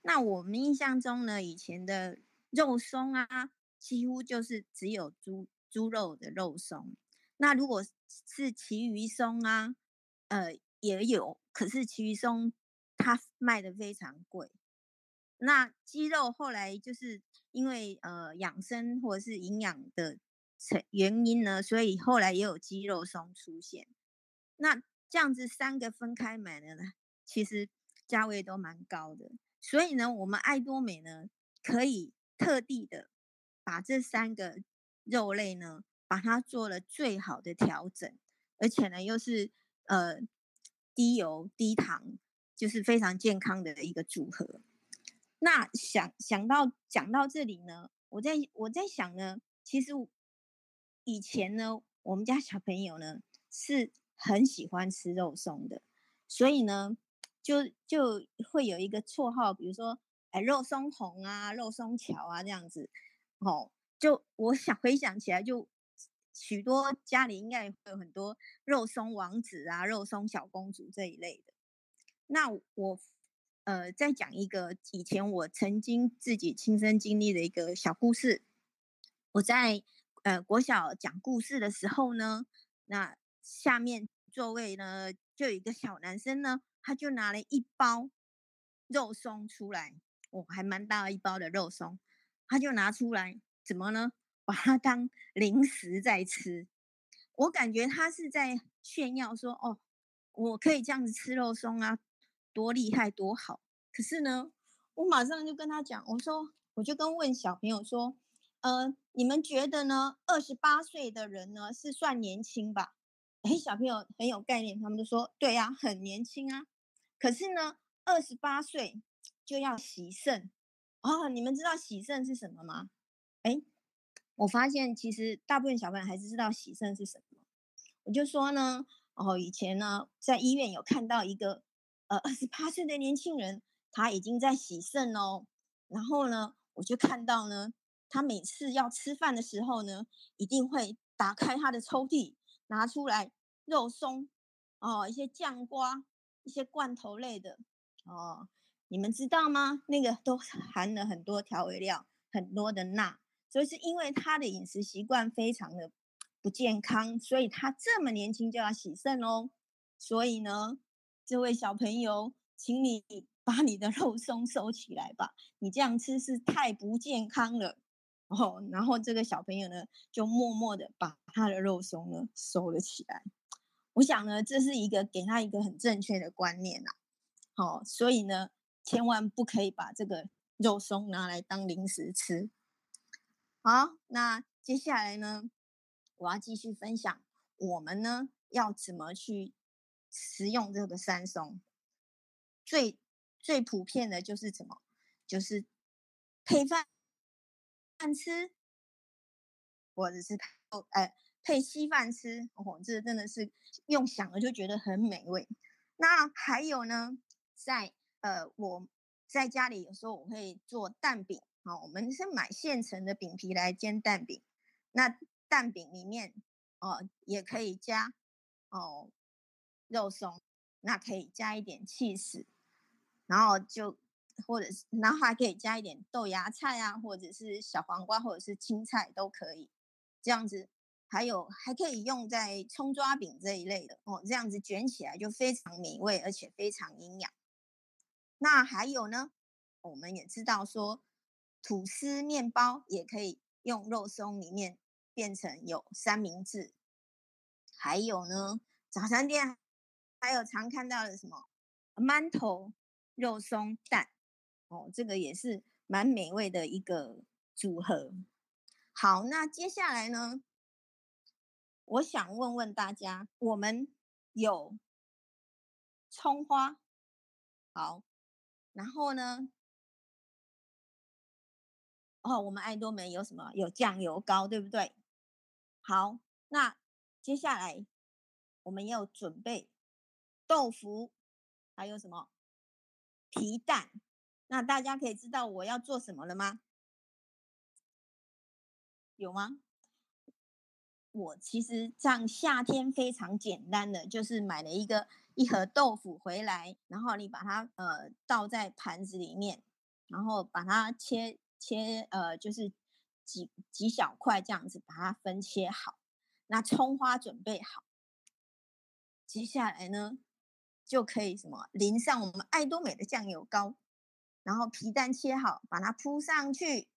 那我们印象中呢，以前的肉松啊，几乎就是只有猪猪肉的肉松。那如果是其余松啊，呃，也有，可是其余松。它卖的非常贵，那鸡肉后来就是因为呃养生或者是营养的成原因呢，所以后来也有鸡肉松出现。那这样子三个分开买的呢，其实价位都蛮高的。所以呢，我们爱多美呢可以特地的把这三个肉类呢，把它做了最好的调整，而且呢又是呃低油低糖。就是非常健康的一个组合。那想想到讲到这里呢，我在我在想呢，其实以前呢，我们家小朋友呢是很喜欢吃肉松的，所以呢，就就会有一个绰号，比如说哎肉松红啊、肉松桥啊这样子。哦，就我想回想起来，就许多家里应该也会有很多肉松王子啊、肉松小公主这一类的。那我，呃，再讲一个以前我曾经自己亲身经历的一个小故事。我在呃国小讲故事的时候呢，那下面座位呢就有一个小男生呢，他就拿了一包肉松出来，哦还蛮大一包的肉松，他就拿出来，怎么呢？把它当零食在吃。我感觉他是在炫耀说：“哦，我可以这样子吃肉松啊。”多厉害多好！可是呢，我马上就跟他讲，我说，我就跟问小朋友说，呃，你们觉得呢？二十八岁的人呢是算年轻吧？哎，小朋友很有概念，他们就说，对呀，很年轻啊。可是呢，二十八岁就要洗肾，哦，你们知道洗肾是什么吗？哎，我发现其实大部分小朋友还是知道洗肾是什么。我就说呢，哦，以前呢，在医院有看到一个呃二十八岁的年轻人，他已经在洗肾哦。然后呢，我就看到呢，他每次要吃饭的时候呢，一定会打开他的抽屉，拿出来肉松哦，一些酱瓜，一些罐头类的哦。你们知道吗？那个都含了很多调味料，很多的钠，所以是因为他的饮食习惯非常的不健康，所以他这么年轻就要洗肾哦。所以呢，这位小朋友，请你把你的肉松收起来吧，你这样吃是太不健康了哦。然后这个小朋友呢，就默默的把他的肉松呢收了起来。我想呢，这是一个给他一个很正确的观念呐。好，所以呢。千万不可以把这个肉松拿来当零食吃。好，那接下来呢，我要继续分享我们呢要怎么去食用这个山松。最最普遍的就是什么？就是配饭饭吃，或者是配哎配稀饭吃。哦，这真的是用想了就觉得很美味。那还有呢，在呃，我在家里有时候我会做蛋饼，好，我们是买现成的饼皮来煎蛋饼。那蛋饼里面哦，也可以加哦肉松，那可以加一点起司，然后就或者是然后还可以加一点豆芽菜啊，或者是小黄瓜，或者是青菜都可以。这样子还有还可以用在葱抓饼这一类的哦，这样子卷起来就非常美味，而且非常营养。那还有呢，我们也知道说，吐司面包也可以用肉松里面变成有三明治。还有呢，早餐店还有常看到的什么馒头肉松蛋，哦，这个也是蛮美味的一个组合。好，那接下来呢，我想问问大家，我们有葱花，好。然后呢？哦，我们爱多美有什么？有酱油膏，对不对？好，那接下来我们要准备豆腐，还有什么？皮蛋。那大家可以知道我要做什么了吗？有吗？我其实这样夏天非常简单的，就是买了一个。一盒豆腐回来，然后你把它呃倒在盘子里面，然后把它切切呃就是几几小块这样子把它分切好。那葱花准备好，接下来呢就可以什么淋上我们爱多美的酱油膏，然后皮蛋切好把它铺上去。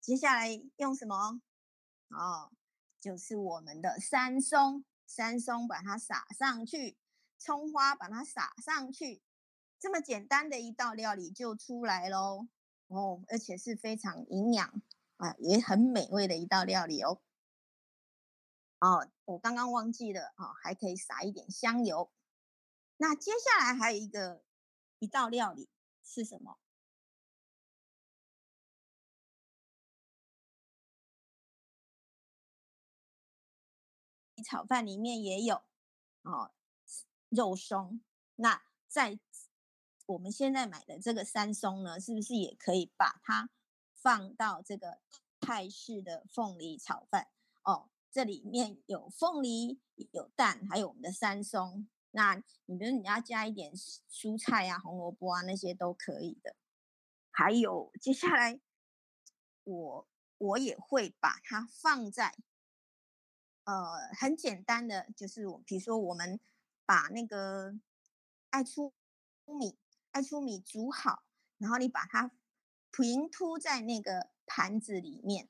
接下来用什么？哦，就是我们的山松，山松把它撒上去。葱花把它撒上去，这么简单的一道料理就出来喽哦，而且是非常营养啊，也很美味的一道料理哦。哦，我刚刚忘记了啊，还可以撒一点香油。那接下来还有一个一道料理是什么？炒饭里面也有哦。肉松，那在我们现在买的这个三松呢，是不是也可以把它放到这个泰式的凤梨炒饭？哦，这里面有凤梨、有蛋，还有我们的三松。那你比如你要加一点蔬菜啊、红萝卜啊那些都可以的。还有接下来，我我也会把它放在，呃，很简单的，就是我比如说我们。把那个爱粗米、爱粗米煮好，然后你把它平铺在那个盘子里面，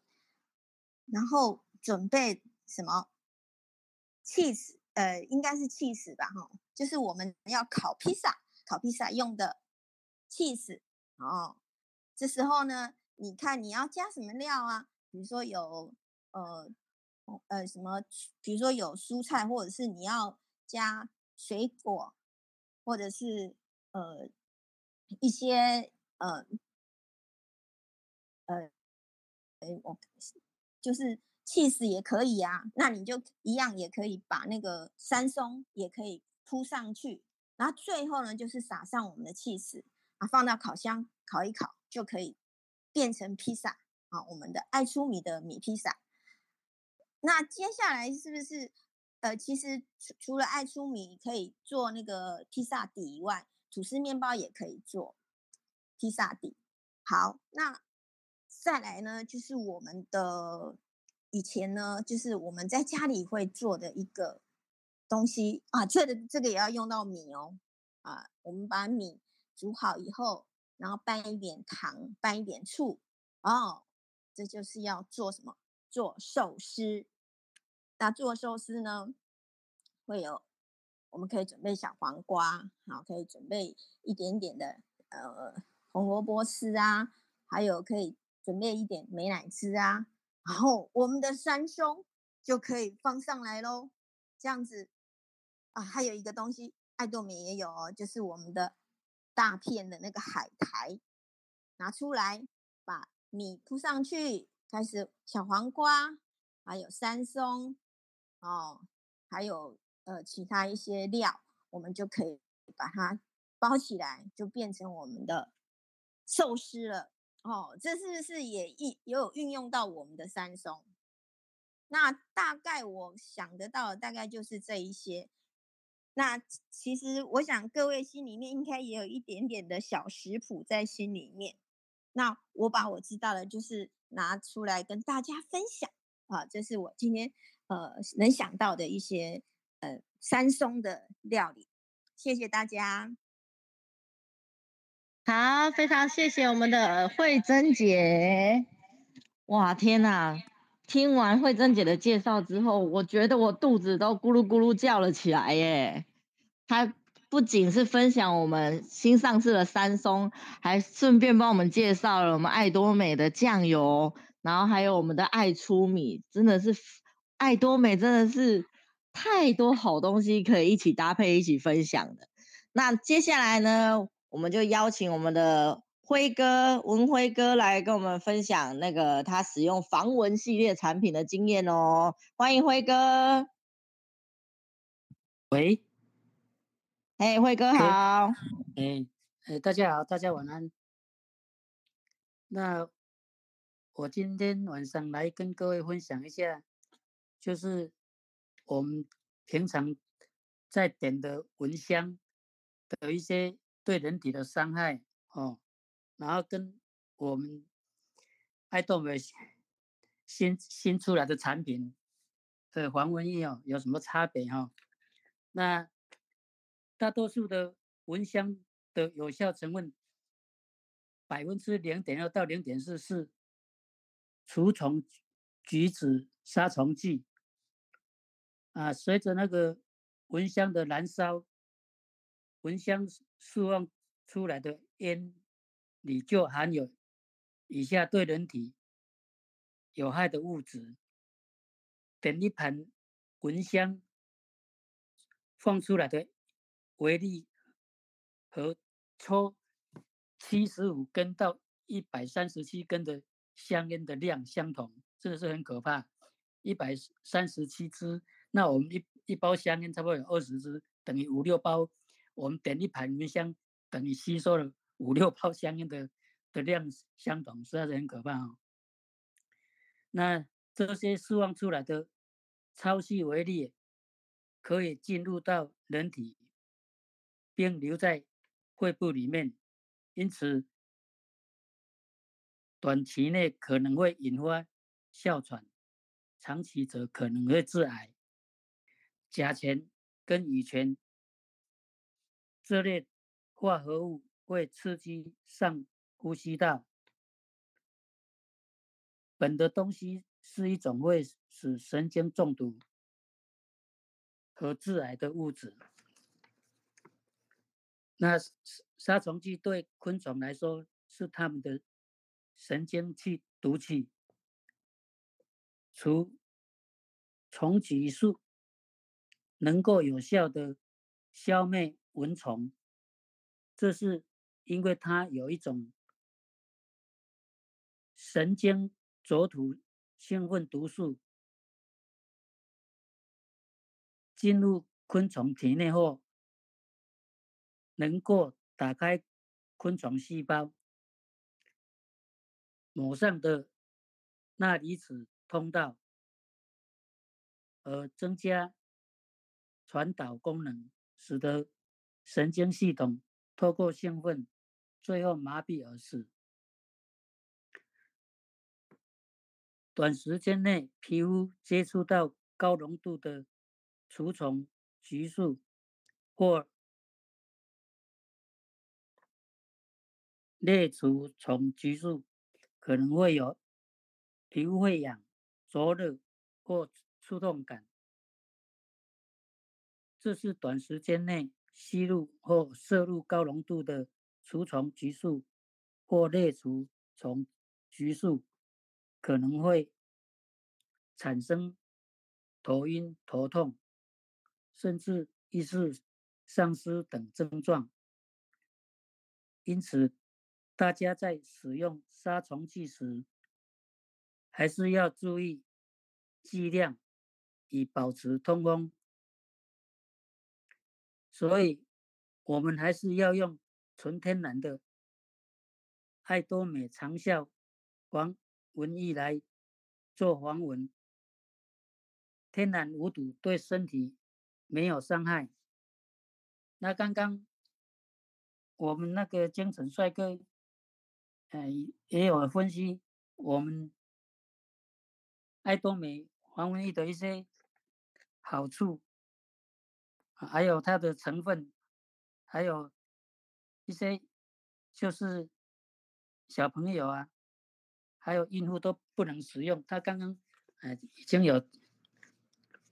然后准备什么？cheese，呃，应该是 cheese 吧，哈，就是我们要烤披萨、烤披萨用的 cheese。哦，这时候呢，你看你要加什么料啊？比如说有呃呃什么，比如说有蔬菜，或者是你要加。水果，或者是呃一些呃呃，呃，我就是起司也可以啊，那你就一样也可以把那个山松也可以铺上去，然后最后呢就是撒上我们的起司啊，放到烤箱烤一烤就可以变成披萨啊，我们的爱出米的米披萨。那接下来是不是呃，其实除除了爱出米可以做那个披萨底以外，吐司面包也可以做披萨底。好，那再来呢，就是我们的以前呢，就是我们在家里会做的一个东西啊，这个这个也要用到米哦啊，我们把米煮好以后，然后拌一点糖，拌一点醋哦，这就是要做什么？做寿司。那做寿司呢，会有我们可以准备小黄瓜，好，可以准备一点点的呃红萝卜丝啊，还有可以准备一点美乃滋啊，然后我们的山松就可以放上来喽，这样子啊，还有一个东西，爱多美也有哦，就是我们的大片的那个海苔，拿出来把米铺上去，开始小黄瓜，还有山松。哦，还有呃其他一些料，我们就可以把它包起来，就变成我们的寿司了。哦，这是不是也一也有运用到我们的山松？那大概我想得到的大概就是这一些。那其实我想各位心里面应该也有一点点的小食谱在心里面。那我把我知道的，就是拿出来跟大家分享啊，这是我今天。呃，能想到的一些呃山松的料理，谢谢大家。好，非常谢谢我们的慧珍姐。哇，天哪！听完慧珍姐的介绍之后，我觉得我肚子都咕噜咕噜叫了起来耶。她不仅是分享我们新上市的山松，还顺便帮我们介绍了我们爱多美的酱油，然后还有我们的爱粗米，真的是。爱多美真的是太多好东西可以一起搭配、一起分享的。那接下来呢，我们就邀请我们的辉哥文辉哥来跟我们分享那个他使用防蚊系列产品的经验哦。欢迎辉哥。喂，哎，辉哥好。哎，哎，大家好，大家晚安。那我今天晚上来跟各位分享一下。就是我们平常在点的蚊香的一些对人体的伤害哦，然后跟我们爱多美新新出来的产品的防蚊液哦有什么差别哈？那大多数的蚊香的有效成分百分之零点二到零点四是除虫菊酯杀虫剂。啊，随着那个蚊香的燃烧，蚊香释放出来的烟里就含有以下对人体有害的物质。点一盘蚊香放出来的威力和抽七十五根到一百三十七根的香烟的量相同，这个是很可怕，一百三十七支。那我们一一包香烟差不多有二十支，等于五六包。我们点一盘蚊香，等于吸收了五六包香烟的的量相同，实在是很可怕哦。那这些释放出来的超细微粒可以进入到人体，并留在肺部里面，因此短期内可能会引发哮喘，长期则可能会致癌。甲醛跟乙醛这类化合物会刺激上呼吸道。苯的东西是一种会使神经中毒和致癌的物质。那杀虫剂对昆虫来说是它们的神经气毒气，除虫激素。能够有效的消灭蚊虫，这是因为它有一种神经轴突兴奋毒素进入昆虫体内后，能够打开昆虫细胞膜上的钠离子通道，而增加传导功能，使得神经系统透过兴奋，最后麻痹而死。短时间内，皮肤接触到高浓度的除虫激素或类除虫激素，可能会有皮肤会痒、灼热或刺痛感。这是短时间内吸入或摄入高浓度的除虫激素或类除虫激素。可能会产生头晕、头痛，甚至意识丧失等症状。因此，大家在使用杀虫剂时，还是要注意剂量，以保持通风。所以，我们还是要用纯天然的爱多美长效防蚊液来做防蚊，天然无毒，对身体没有伤害。那刚刚我们那个江城帅哥，呃，也有分析我们爱多美防蚊液的一些好处，还有它的成分，还有一些就是小朋友啊。还有孕妇都不能使用，他刚刚呃已经有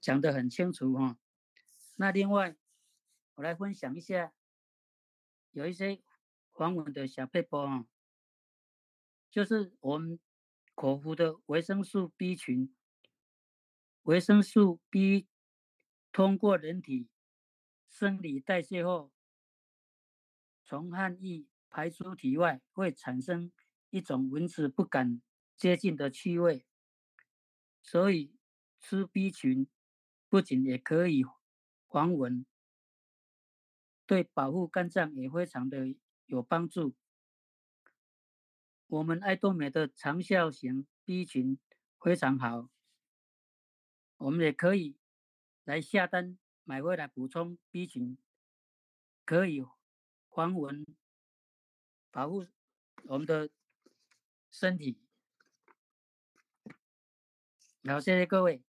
讲得很清楚哈。那另外我来分享一下，有一些防蚊的小配包啊，就是我们口服的维生素 B 群，维生素 B 通过人体生理代谢后，从汗液排出体外，会产生。一种蚊子不敢接近的气味，所以吃 B 群不仅也可以防蚊，对保护肝脏也非常的有帮助。我们爱多美的长效型 B 群非常好，我们也可以来下单买回来补充 B 群，可以防蚊，保护我们的。身体，好，谢谢各位。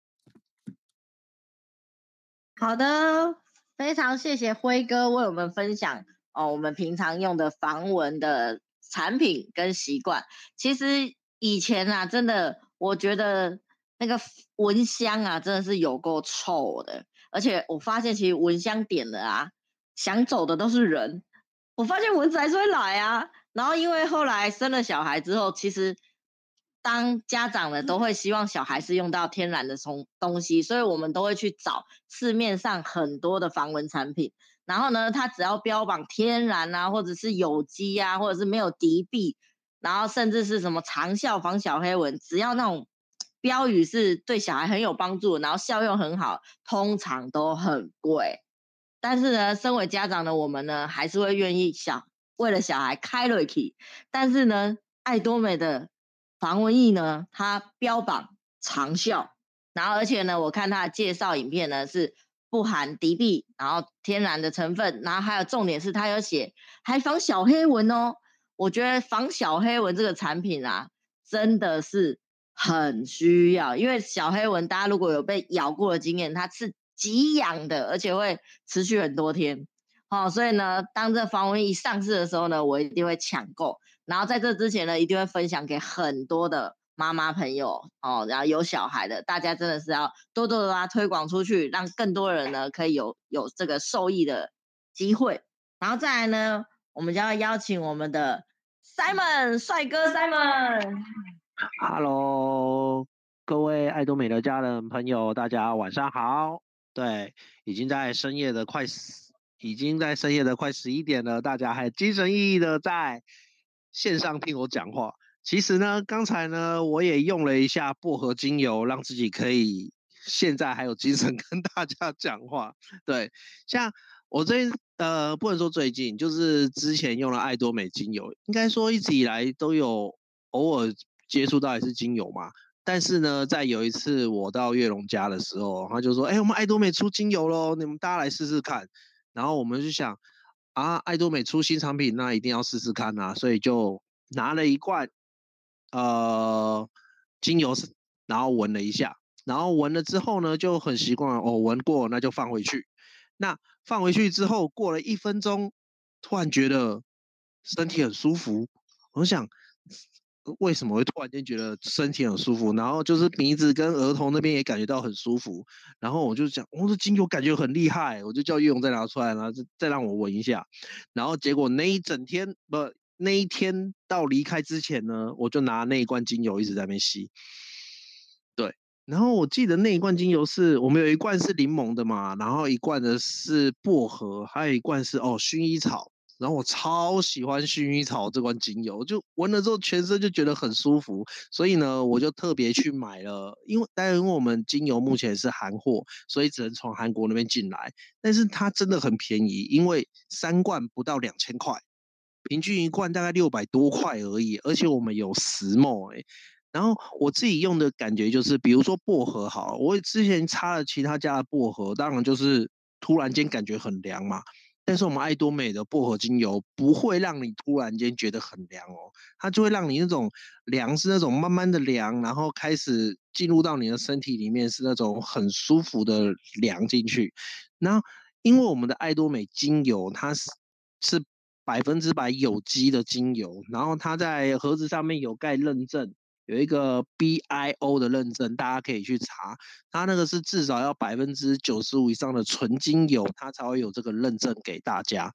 好的，非常谢谢辉哥为我们分享哦，我们平常用的防蚊的产品跟习惯。其实以前啊，真的，我觉得那个蚊香啊，真的是有够臭的。而且我发现，其实蚊香点了啊，想走的都是人。我发现蚊子还是会来啊。然后，因为后来生了小孩之后，其实当家长的都会希望小孩是用到天然的从东西，所以我们都会去找市面上很多的防蚊产品。然后呢，它只要标榜天然啊，或者是有机啊，或者是没有敌避，然后甚至是什么长效防小黑蚊，只要那种标语是对小孩很有帮助，然后效用很好，通常都很贵。但是呢，身为家长的我们呢，还是会愿意想。为了小孩开了去，但是呢，爱多美的防蚊液呢，它标榜长效，然后而且呢，我看它的介绍影片呢是不含敌避，然后天然的成分，然后还有重点是它有写还防小黑蚊哦。我觉得防小黑蚊这个产品啊，真的是很需要，因为小黑蚊大家如果有被咬过的经验，它是极痒的，而且会持续很多天。哦，所以呢，当这防蚊液上市的时候呢，我一定会抢购。然后在这之前呢，一定会分享给很多的妈妈朋友哦，然后有小孩的，大家真的是要多多的把它推广出去，让更多人呢可以有有这个受益的机会。然后再来呢，我们就要邀请我们的 Simon 帅哥 Simon。Hello，各位爱多美的家人朋友，大家晚上好。对，已经在深夜的快十。已经在深夜的快十一点了，大家还精神奕奕的在线上听我讲话，其实呢，刚才呢，我也用了一下薄荷精油，让自己可以现在还有精神 <laughs> 跟大家讲话。对，像我最呃，不能说最近，就是之前用了爱多美精油，应该说一直以来都有偶尔接触到也是精油嘛。但是呢，在有一次我到月龙家的时候，他就说：“哎、我们爱多美出精油喽，你们大家来试试看。”然后我们就想啊，爱多美出新产品，那一定要试试看啊，所以就拿了一罐。呃，精油，然后闻了一下，然后闻了之后呢，就很习惯哦，闻过那就放回去。那放回去之后，过了一分钟，突然觉得身体很舒服。我想，为什么会突然间觉得身体很舒服？然后就是鼻子跟额头那边也感觉到很舒服。然后我就讲，我、哦、这精油感觉很厉害，我就叫月龙再拿出来，然后再再让我闻一下。然后结果那一整天不。那一天到离开之前呢，我就拿那一罐精油一直在那边吸。对，然后我记得那一罐精油是我们有一罐是柠檬的嘛，然后一罐的是薄荷，还有一罐是哦薰衣草。然后我超喜欢薰衣草这罐精油，就闻了之后全身就觉得很舒服，所以呢，我就特别去买了。因为当然因为我们精油目前是韩货，所以只能从韩国那边进来，但是它真的很便宜，因为三罐不到两千块。平均一罐大概六百多块而已，而且我们有十 ml 哎，然后我自己用的感觉就是，比如说薄荷好，我之前擦了其他家的薄荷，当然就是突然间感觉很凉嘛，但是我们爱多美的薄荷精油不会让你突然间觉得很凉哦，它就会让你那种凉是那种慢慢的凉，然后开始进入到你的身体里面是那种很舒服的凉进去，然后因为我们的爱多美精油它是是。百分之百有机的精油，然后它在盒子上面有盖认证，有一个 BIO 的认证，大家可以去查。它那个是至少要百分之九十五以上的纯精油，它才会有这个认证给大家，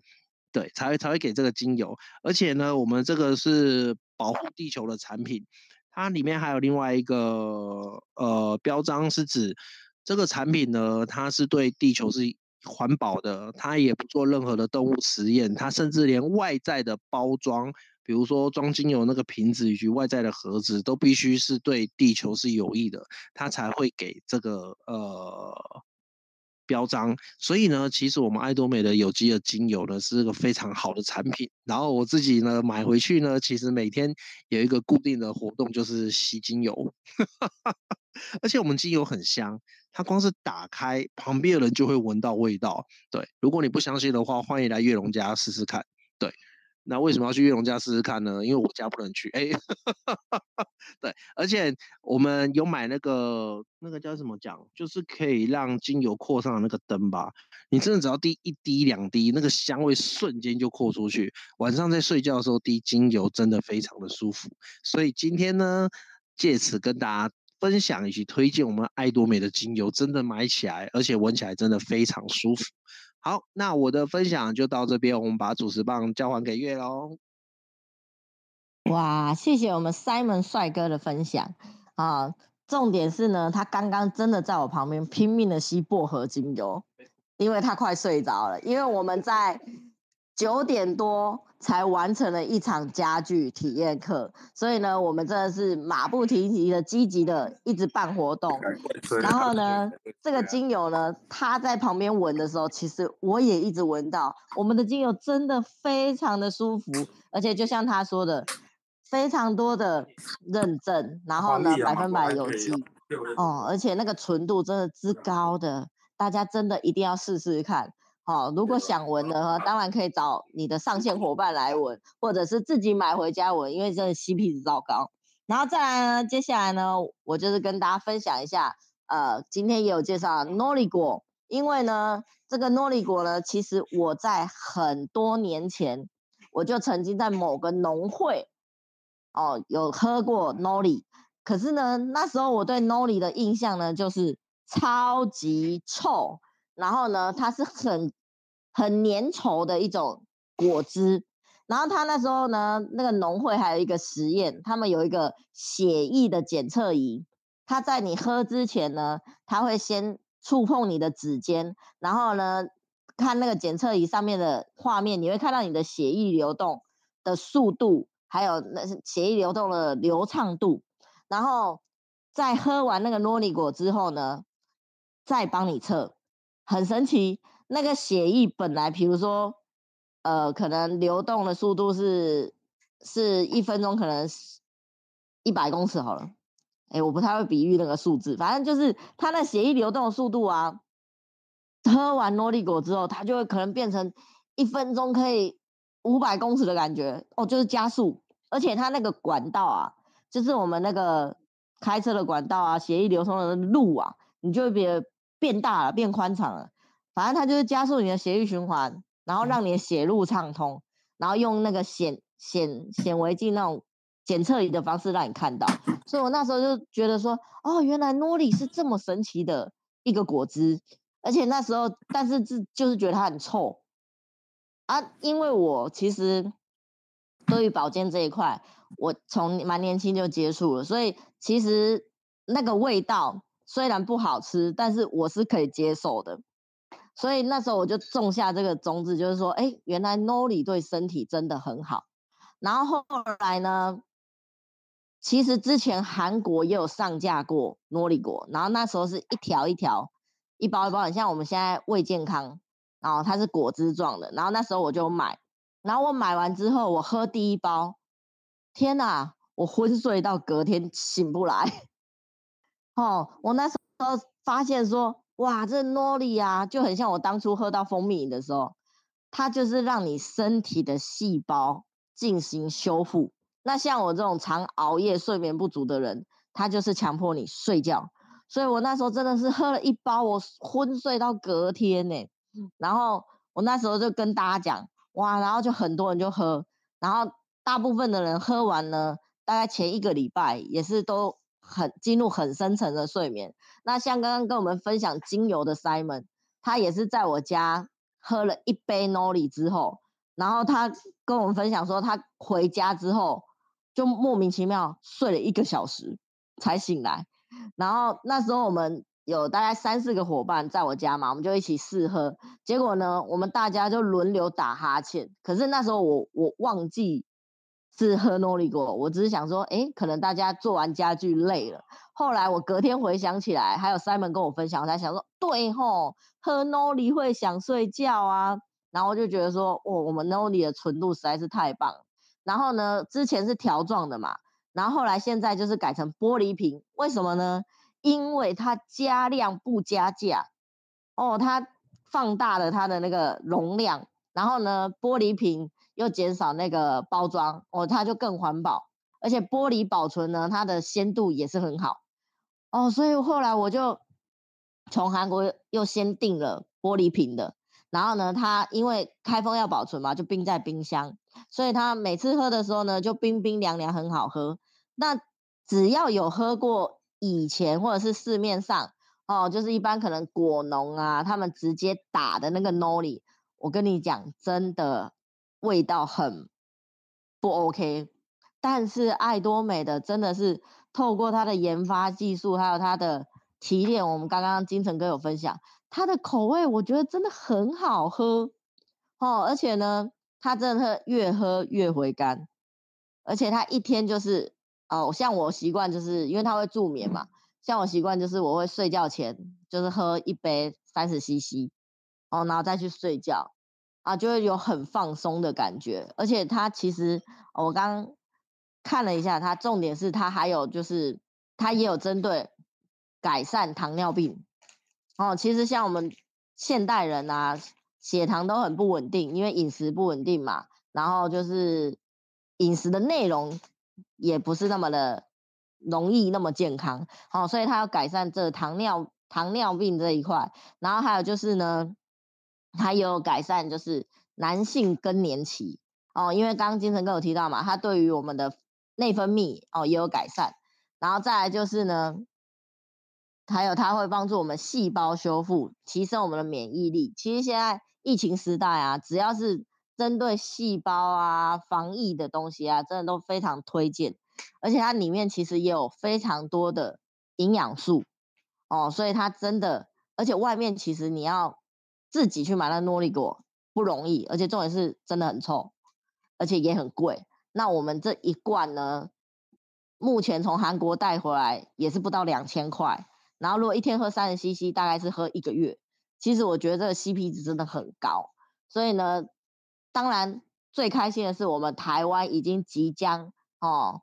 对，才会才会给这个精油。而且呢，我们这个是保护地球的产品，它里面还有另外一个呃标章，是指这个产品呢，它是对地球是。环保的，它也不做任何的动物实验，它甚至连外在的包装，比如说装精油那个瓶子以及外在的盒子，都必须是对地球是有益的，它才会给这个呃标章。所以呢，其实我们爱多美的有机的精油呢，是个非常好的产品。然后我自己呢买回去呢，其实每天有一个固定的活动，就是吸精油，<laughs> 而且我们精油很香。它光是打开，旁边的人就会闻到味道。对，如果你不相信的话，欢迎来月龙家试试看。对，那为什么要去月龙家试试看呢？因为我家不能去。哎，<laughs> 对，而且我们有买那个那个叫什么奖，就是可以让精油扩散的那个灯吧。你真的只要滴一滴两滴，那个香味瞬间就扩出去。晚上在睡觉的时候滴精油，真的非常的舒服。所以今天呢，借此跟大家。分享以及推荐我们爱多美的精油，真的买起来，而且闻起来真的非常舒服。好，那我的分享就到这边，我们把主持棒交还给月喽。哇，谢谢我们 Simon 帅哥的分享啊！重点是呢，他刚刚真的在我旁边拼命的吸薄荷精油，因为他快睡着了，因为我们在九点多。才完成了一场家具体验课，所以呢，我们真的是马不停蹄的积极的一直办活动。然后呢，这个精油呢，他在旁边闻的时候，其实我也一直闻到，我们的精油真的非常的舒服，而且就像他说的，非常多的认证，然后呢，百分百有机，哦，而且那个纯度真的之高的，大家真的一定要试试看。哦，如果想闻的话，当然可以找你的上线伙伴来闻，或者是自己买回家闻，因为真的 CP 值超高。然后再来呢，接下来呢，我就是跟大家分享一下，呃，今天也有介绍诺丽果，因为呢，这个诺丽果呢，其实我在很多年前，我就曾经在某个农会，哦，有喝过诺丽，可是呢，那时候我对诺丽的印象呢，就是超级臭，然后呢，它是很。很粘稠的一种果汁，然后他那时候呢，那个农会还有一个实验，他们有一个血液的检测仪，他在你喝之前呢，他会先触碰你的指尖，然后呢，看那个检测仪上面的画面，你会看到你的血液流动的速度，还有那血液流动的流畅度，然后在喝完那个诺丽果之后呢，再帮你测，很神奇。那个血液本来，比如说，呃，可能流动的速度是是一分钟，可能一百公尺好了。哎，我不太会比喻那个数字，反正就是它的血液流动的速度啊，喝完诺丽果之后，它就会可能变成一分钟可以。五百公尺的感觉哦，就是加速，而且它那个管道啊，就是我们那个开车的管道啊，血液流通的路啊，你就会变变大了，变宽敞了。反正它就是加速你的血液循环，然后让你的血路畅通，然后用那个显显显微镜那种检测仪的方式让你看到。所以我那时候就觉得说，哦，原来诺丽是这么神奇的一个果汁，而且那时候，但是是就是觉得它很臭。啊，因为我其实对于保健这一块，我从蛮年轻就接触了，所以其实那个味道虽然不好吃，但是我是可以接受的。所以那时候我就种下这个种子，就是说，哎，原来 Noli 对身体真的很好。然后后来呢，其实之前韩国也有上架过 Noli 果，然后那时候是一条一条、一包一包，很像我们现在胃健康。然后它是果汁状的，然后那时候我就买，然后我买完之后，我喝第一包，天哪，我昏睡到隔天醒不来。<laughs> 哦，我那时候发现说，哇，这诺丽啊，就很像我当初喝到蜂蜜饮的时候，它就是让你身体的细胞进行修复。那像我这种常熬夜、睡眠不足的人，它就是强迫你睡觉。所以我那时候真的是喝了一包，我昏睡到隔天呢。然后我那时候就跟大家讲，哇，然后就很多人就喝，然后大部分的人喝完呢，大概前一个礼拜也是都很进入很深层的睡眠。那像刚刚跟我们分享精油的 Simon，他也是在我家喝了一杯 Noli 之后，然后他跟我们分享说，他回家之后就莫名其妙睡了一个小时才醒来，然后那时候我们。有大概三四个伙伴在我家嘛，我们就一起试喝。结果呢，我们大家就轮流打哈欠。可是那时候我我忘记是喝诺丽果，我只是想说，诶，可能大家做完家具累了。后来我隔天回想起来，还有 Simon 跟我分享，我才想说，对吼，喝诺丽会想睡觉啊。然后我就觉得说，哦，我们诺丽的纯度实在是太棒。然后呢，之前是条状的嘛，然后后来现在就是改成玻璃瓶，为什么呢？因为它加量不加价，哦，它放大了它的那个容量，然后呢，玻璃瓶又减少那个包装，哦，它就更环保，而且玻璃保存呢，它的鲜度也是很好，哦，所以后来我就从韩国又先订了玻璃瓶的，然后呢，它因为开封要保存嘛，就冰在冰箱，所以它每次喝的时候呢，就冰冰凉凉，很好喝。那只要有喝过。以前或者是市面上哦，就是一般可能果农啊，他们直接打的那个 Noli，我跟你讲，真的味道很不 OK。但是爱多美的真的是透过它的研发技术，还有它的提炼，我们刚刚金城哥有分享，它的口味我觉得真的很好喝哦，而且呢，它真的越喝越回甘，而且它一天就是。哦，像我习惯就是因为它会助眠嘛，像我习惯就是我会睡觉前就是喝一杯三十 CC，哦，然后再去睡觉，啊，就会有很放松的感觉。而且它其实我刚看了一下，它重点是它还有就是它也有针对改善糖尿病。哦，其实像我们现代人啊，血糖都很不稳定，因为饮食不稳定嘛，然后就是饮食的内容。也不是那么的容易那么健康，哦，所以他要改善这糖尿糖尿病这一块，然后还有就是呢，它也有改善就是男性更年期。哦，因为刚刚金城哥有提到嘛，它对于我们的内分泌哦也有改善，然后再来就是呢，还有它会帮助我们细胞修复，提升我们的免疫力。其实现在疫情时代啊，只要是针对细胞啊，防疫的东西啊，真的都非常推荐，而且它里面其实也有非常多的营养素。哦，所以它真的，而且外面其实你要自己去买那诺丽果不容易，而且重点是真的很臭，而且也很贵，那我们这一罐呢，目前从韩国带回来也是不到两千块，然后如果一天喝三十 CC，大概是喝一个月。其实我觉得这个 CP 值真的很高，所以呢，当然最开心的是我们台湾已经即将哦，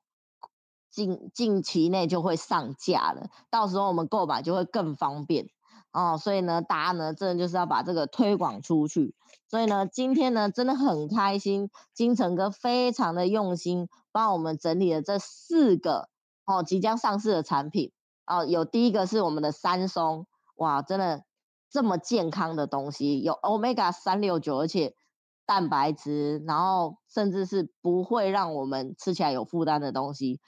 近近期内就会上架了，到时候我们购买就会更方便。哦，所以呢，大家呢，真的就是要把这个推广出去。所以呢，今天呢，真的很开心，金城哥非常的用心，帮我们整理了这四个哦即将上市的产品。哦，有第一个是我们的三松，哇，真的这么健康的东西，有 Omega 三六九，而且蛋白质，然后甚至是不会让我们吃起来有负担的东西，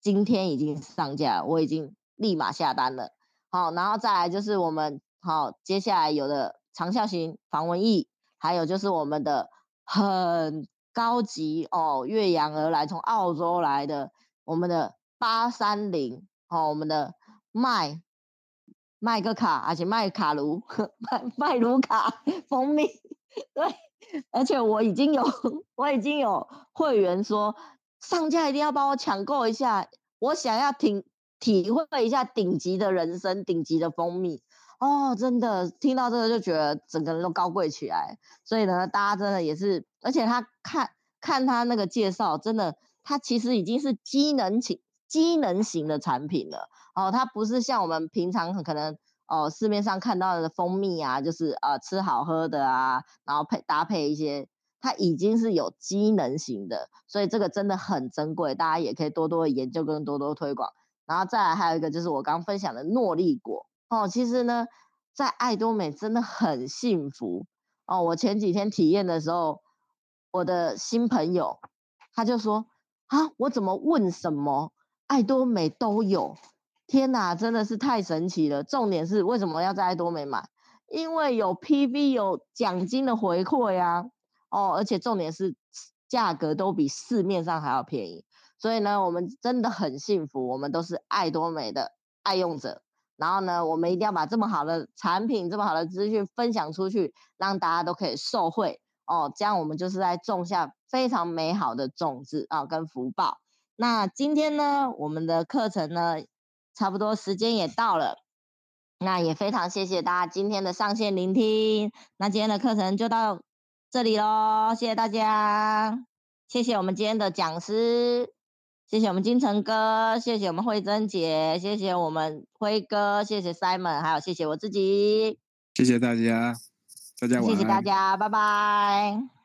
今天已经上架了，我已经立马下单了。好，然后再来就是我们好，接下来有的长效型防蚊液，还有就是我们的很高级哦，越洋而来，从澳洲来的我们的八三零哦，我们的麦麦个卡，而且麦卡卢 <laughs> 麦麦卢卡蜂蜜，对，而且我已经有 <laughs> 我已经有会员说上架一定要帮我抢购一下，我想要听。体会一下顶级的人生，顶级的蜂蜜哦，真的听到这个就觉得整个人都高贵起来。所以呢，大家真的也是，而且他看看他那个介绍，真的，他其实已经是机能型、机能型的产品了哦。它不是像我们平常可能哦市面上看到的蜂蜜啊，就是呃吃好喝的啊，然后配搭配一些，它已经是有机能型的，所以这个真的很珍贵，大家也可以多多研究跟多多推广。然后再来还有一个就是我刚分享的诺丽果哦，其实呢，在爱多美真的很幸福哦。我前几天体验的时候，我的新朋友他就说啊，我怎么问什么爱多美都有，天哪，真的是太神奇了。重点是为什么要在爱多美买？因为有 PV 有奖金的回馈呀，哦，而且重点是价格都比市面上还要便宜。所以呢，我们真的很幸福，我们都是爱多美的爱用者。然后呢，我们一定要把这么好的产品、这么好的资讯分享出去，让大家都可以受惠哦。这样我们就是在种下非常美好的种子啊，跟福报。那今天呢，我们的课程呢，差不多时间也到了。那也非常谢谢大家今天的上线聆听。那今天的课程就到这里喽，谢谢大家，谢谢我们今天的讲师。谢谢我们金城哥，谢谢我们慧珍姐，谢谢我们辉哥，谢谢 Simon，还有谢谢我自己，谢谢大家，大家晚安，谢谢大家，拜拜。